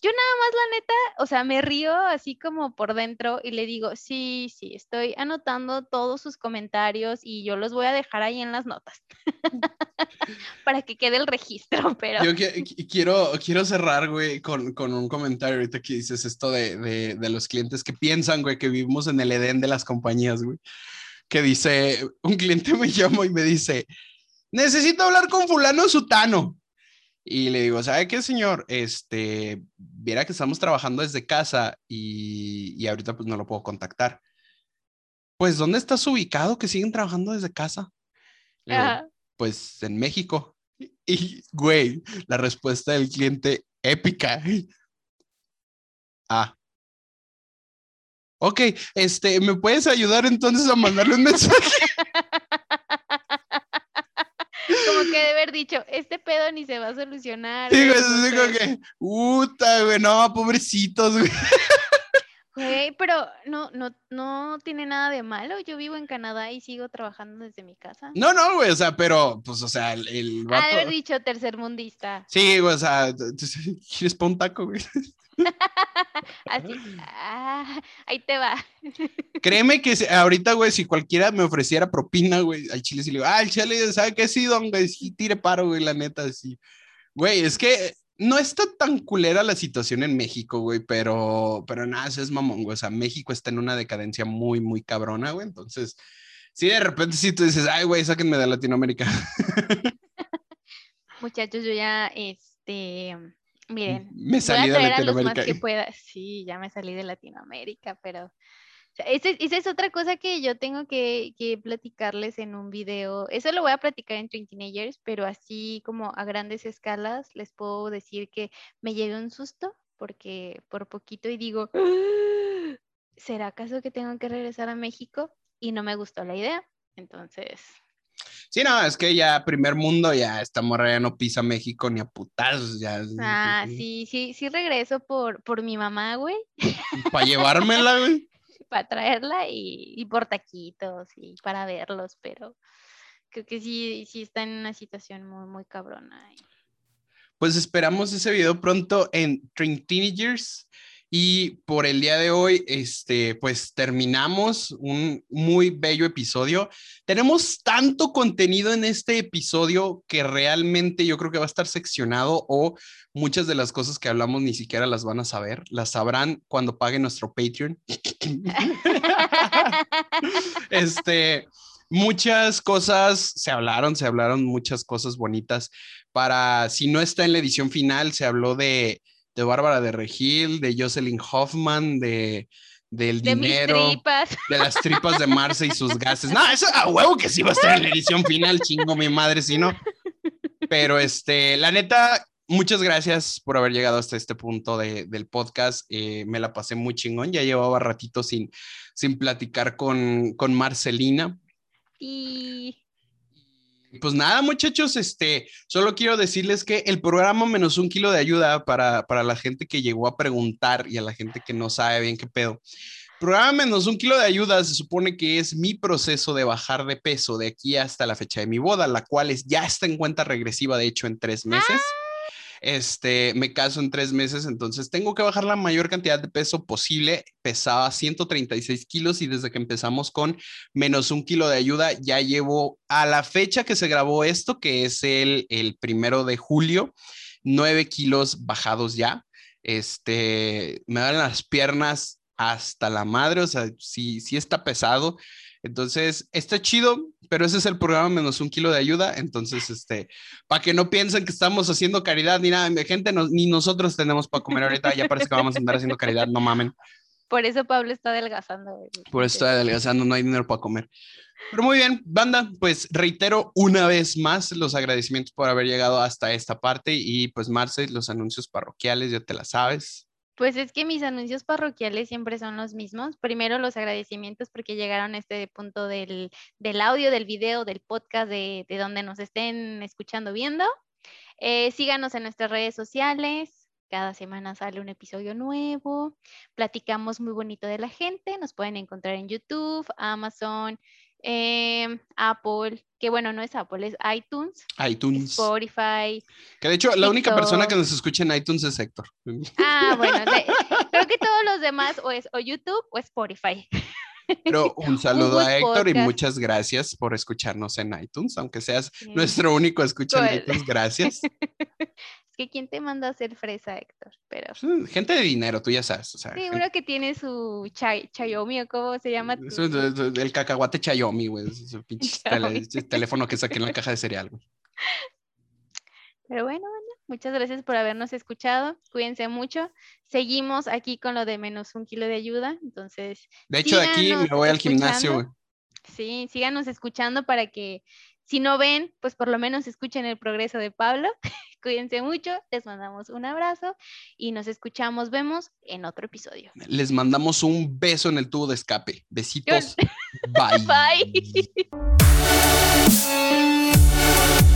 Yo nada más, la neta, o sea, me río así como por dentro y le digo, sí, sí, estoy anotando todos sus comentarios y yo los voy a dejar ahí en las notas para que quede el registro, pero Yo qui- qui- quiero, quiero cerrar, güey, con, con un comentario ahorita que dices esto de, de, de los clientes que piensan, güey, que vivimos en el Edén de las compañías, güey. Que dice, un cliente me llama y me dice, necesito hablar con fulano sutano. Y le digo, ¿sabe qué, señor? Este, viera que estamos trabajando desde casa y, y ahorita pues no lo puedo contactar. Pues, ¿dónde estás ubicado que siguen trabajando desde casa? Digo, pues en México. Y, güey, la respuesta del cliente épica. Ah. Ok, este, ¿me puedes ayudar entonces a mandarle un mensaje? como que de haber dicho, este pedo ni se va a solucionar. Sí, así como entonces- que, puta, güey, no, pobrecitos, güey. Güey, pero no, no, no tiene nada de malo. Yo vivo en Canadá y sigo trabajando desde mi casa. No, no, güey, o sea, pero, pues, o sea, el, el vato- haber dicho tercermundista. Sí, güey, o sea, ¿quieres pa' un taco, güey? Así, ah, ahí te va. Créeme que si- ahorita, güey, si cualquiera me ofreciera propina, güey, al chile sí le digo, ah, el chile, ¿sabe qué? Sí, don, güey, sí, tire paro, güey, la neta, sí. Güey, es que no está tan culera la situación en México, güey, pero, pero nada, eso es mamón, güey, o sea, México está en una decadencia muy, muy cabrona, güey, entonces, sí, de repente sí tú dices, ay, güey, sáquenme de Latinoamérica. Muchachos, yo ya, este, miren, Me voy salí de traer a los más Latinoamérica. que pueda. Sí, ya me salí de Latinoamérica, pero o sea, ese- esa es otra cosa que yo tengo que, que platicarles en un video. Eso lo voy a platicar en Twin Teenagers, pero así como a grandes escalas les puedo decir que me llevé un susto porque por poquito y digo, "Ah, ¿será acaso que tengo que regresar a México? Y no me gustó la idea. Entonces, Sí, no, es que ya primer mundo, ya esta morra ya no pisa México ni a putazos, ya. ah, sí, sí, sí regreso por, por mi mamá, güey. Para llevármela, güey. para traerla y, y por taquitos y para verlos, pero creo que sí, sí está en una situación muy, muy cabrona. Pues esperamos ese video pronto en Train Teenagers. Y por el día de hoy, este, pues terminamos un muy bello episodio. Tenemos tanto contenido en este episodio que realmente yo creo que va a estar seccionado o muchas de las cosas que hablamos ni siquiera las van a saber. Las sabrán cuando paguen nuestro Patreon. este, muchas cosas se hablaron, se hablaron muchas cosas bonitas. Para, si no está en la edición final, se habló de, de Bárbara de Regil, de Jocelyn Hoffman, de del de dinero, tripas. de las tripas de Marce y sus gases. No, eso a huevo que sí va a estar en la edición final, chingo mi madre, si no. Pero este, la neta, muchas gracias por haber llegado hasta este punto de- del podcast. Eh, me la pasé muy chingón. Ya llevaba ratito sin, sin platicar con, con Marcelina. Y Pues nada, muchachos, este, solo quiero decirles que el programa menos un kilo de ayuda para, para la gente que llegó a preguntar y a la gente que no sabe bien qué pedo. Programa menos un kilo de ayuda se supone que es mi proceso de bajar de peso de aquí hasta la fecha de mi boda, la cual es, ya está en cuenta regresiva, de hecho, en tres meses. Este, me caso en tres meses, entonces tengo que bajar la mayor cantidad de peso posible. Pesaba 136 kilos y desde que empezamos con menos un kilo de ayuda, ya llevo a la fecha que se grabó esto, que es el, el primero de julio, nueve kilos bajados ya. Este, me dan las piernas hasta la madre, o sea, sí, sí está pesado. Entonces, está chido, pero ese es el programa menos un kilo de ayuda. Entonces, este, para que no piensen que estamos haciendo caridad ni nada, gente, no- ni nosotros tenemos para comer ahorita, ya parece que vamos a andar haciendo caridad, no mamen. por eso Pablo está adelgazando. güey. Por eso estoy adelgazando, no hay dinero para comer. Pero muy bien, banda, pues reitero una vez más los agradecimientos por haber llegado hasta esta parte y pues Marce, los anuncios parroquiales, ya te la sabes. Pues es que mis anuncios parroquiales siempre son los mismos. Primero los agradecimientos porque llegaron a este punto del, del audio, del video, del podcast, de, de donde nos estén escuchando, viendo. Eh, síganos en nuestras redes sociales. Cada semana sale un episodio nuevo. Platicamos muy bonito de la gente. Nos pueden encontrar en YouTube, Amazon, em, Apple, que bueno, no es Apple, es iTunes, iTunes. Spotify. Que de hecho, la única persona que nos escucha en iTunes es Héctor. Ah, bueno, de- creo que todos los demás o es o YouTube o Spotify. Pero un saludo a Héctor y muchas gracias por escucharnos en iTunes, aunque seas Sí. nuestro único escucha en Cool. iTunes, gracias. Es que quién te manda a hacer fresa, Héctor, pero Pues, Gente de dinero, tú ya sabes. O sea, gente- seguro que tiene su chay, Chayomi o cómo se llama. Eso el cacahuate Chayomi, güey. es Ese pinche tele- teléfono que saqué en la caja de cereal, güey. Pero bueno, banda, muchas gracias por habernos escuchado. Cuídense mucho. Seguimos aquí con lo de menos un kilo de ayuda. Entonces, De hecho, de aquí me voy al gimnasio, güey. sí, síganos escuchando para que si no ven, pues por lo menos escuchen el progreso de Pablo. Cuídense mucho, les mandamos un abrazo y nos escuchamos, vemos en otro episodio. Les mandamos un beso en el tubo de escape. Besitos. Bye. Bye.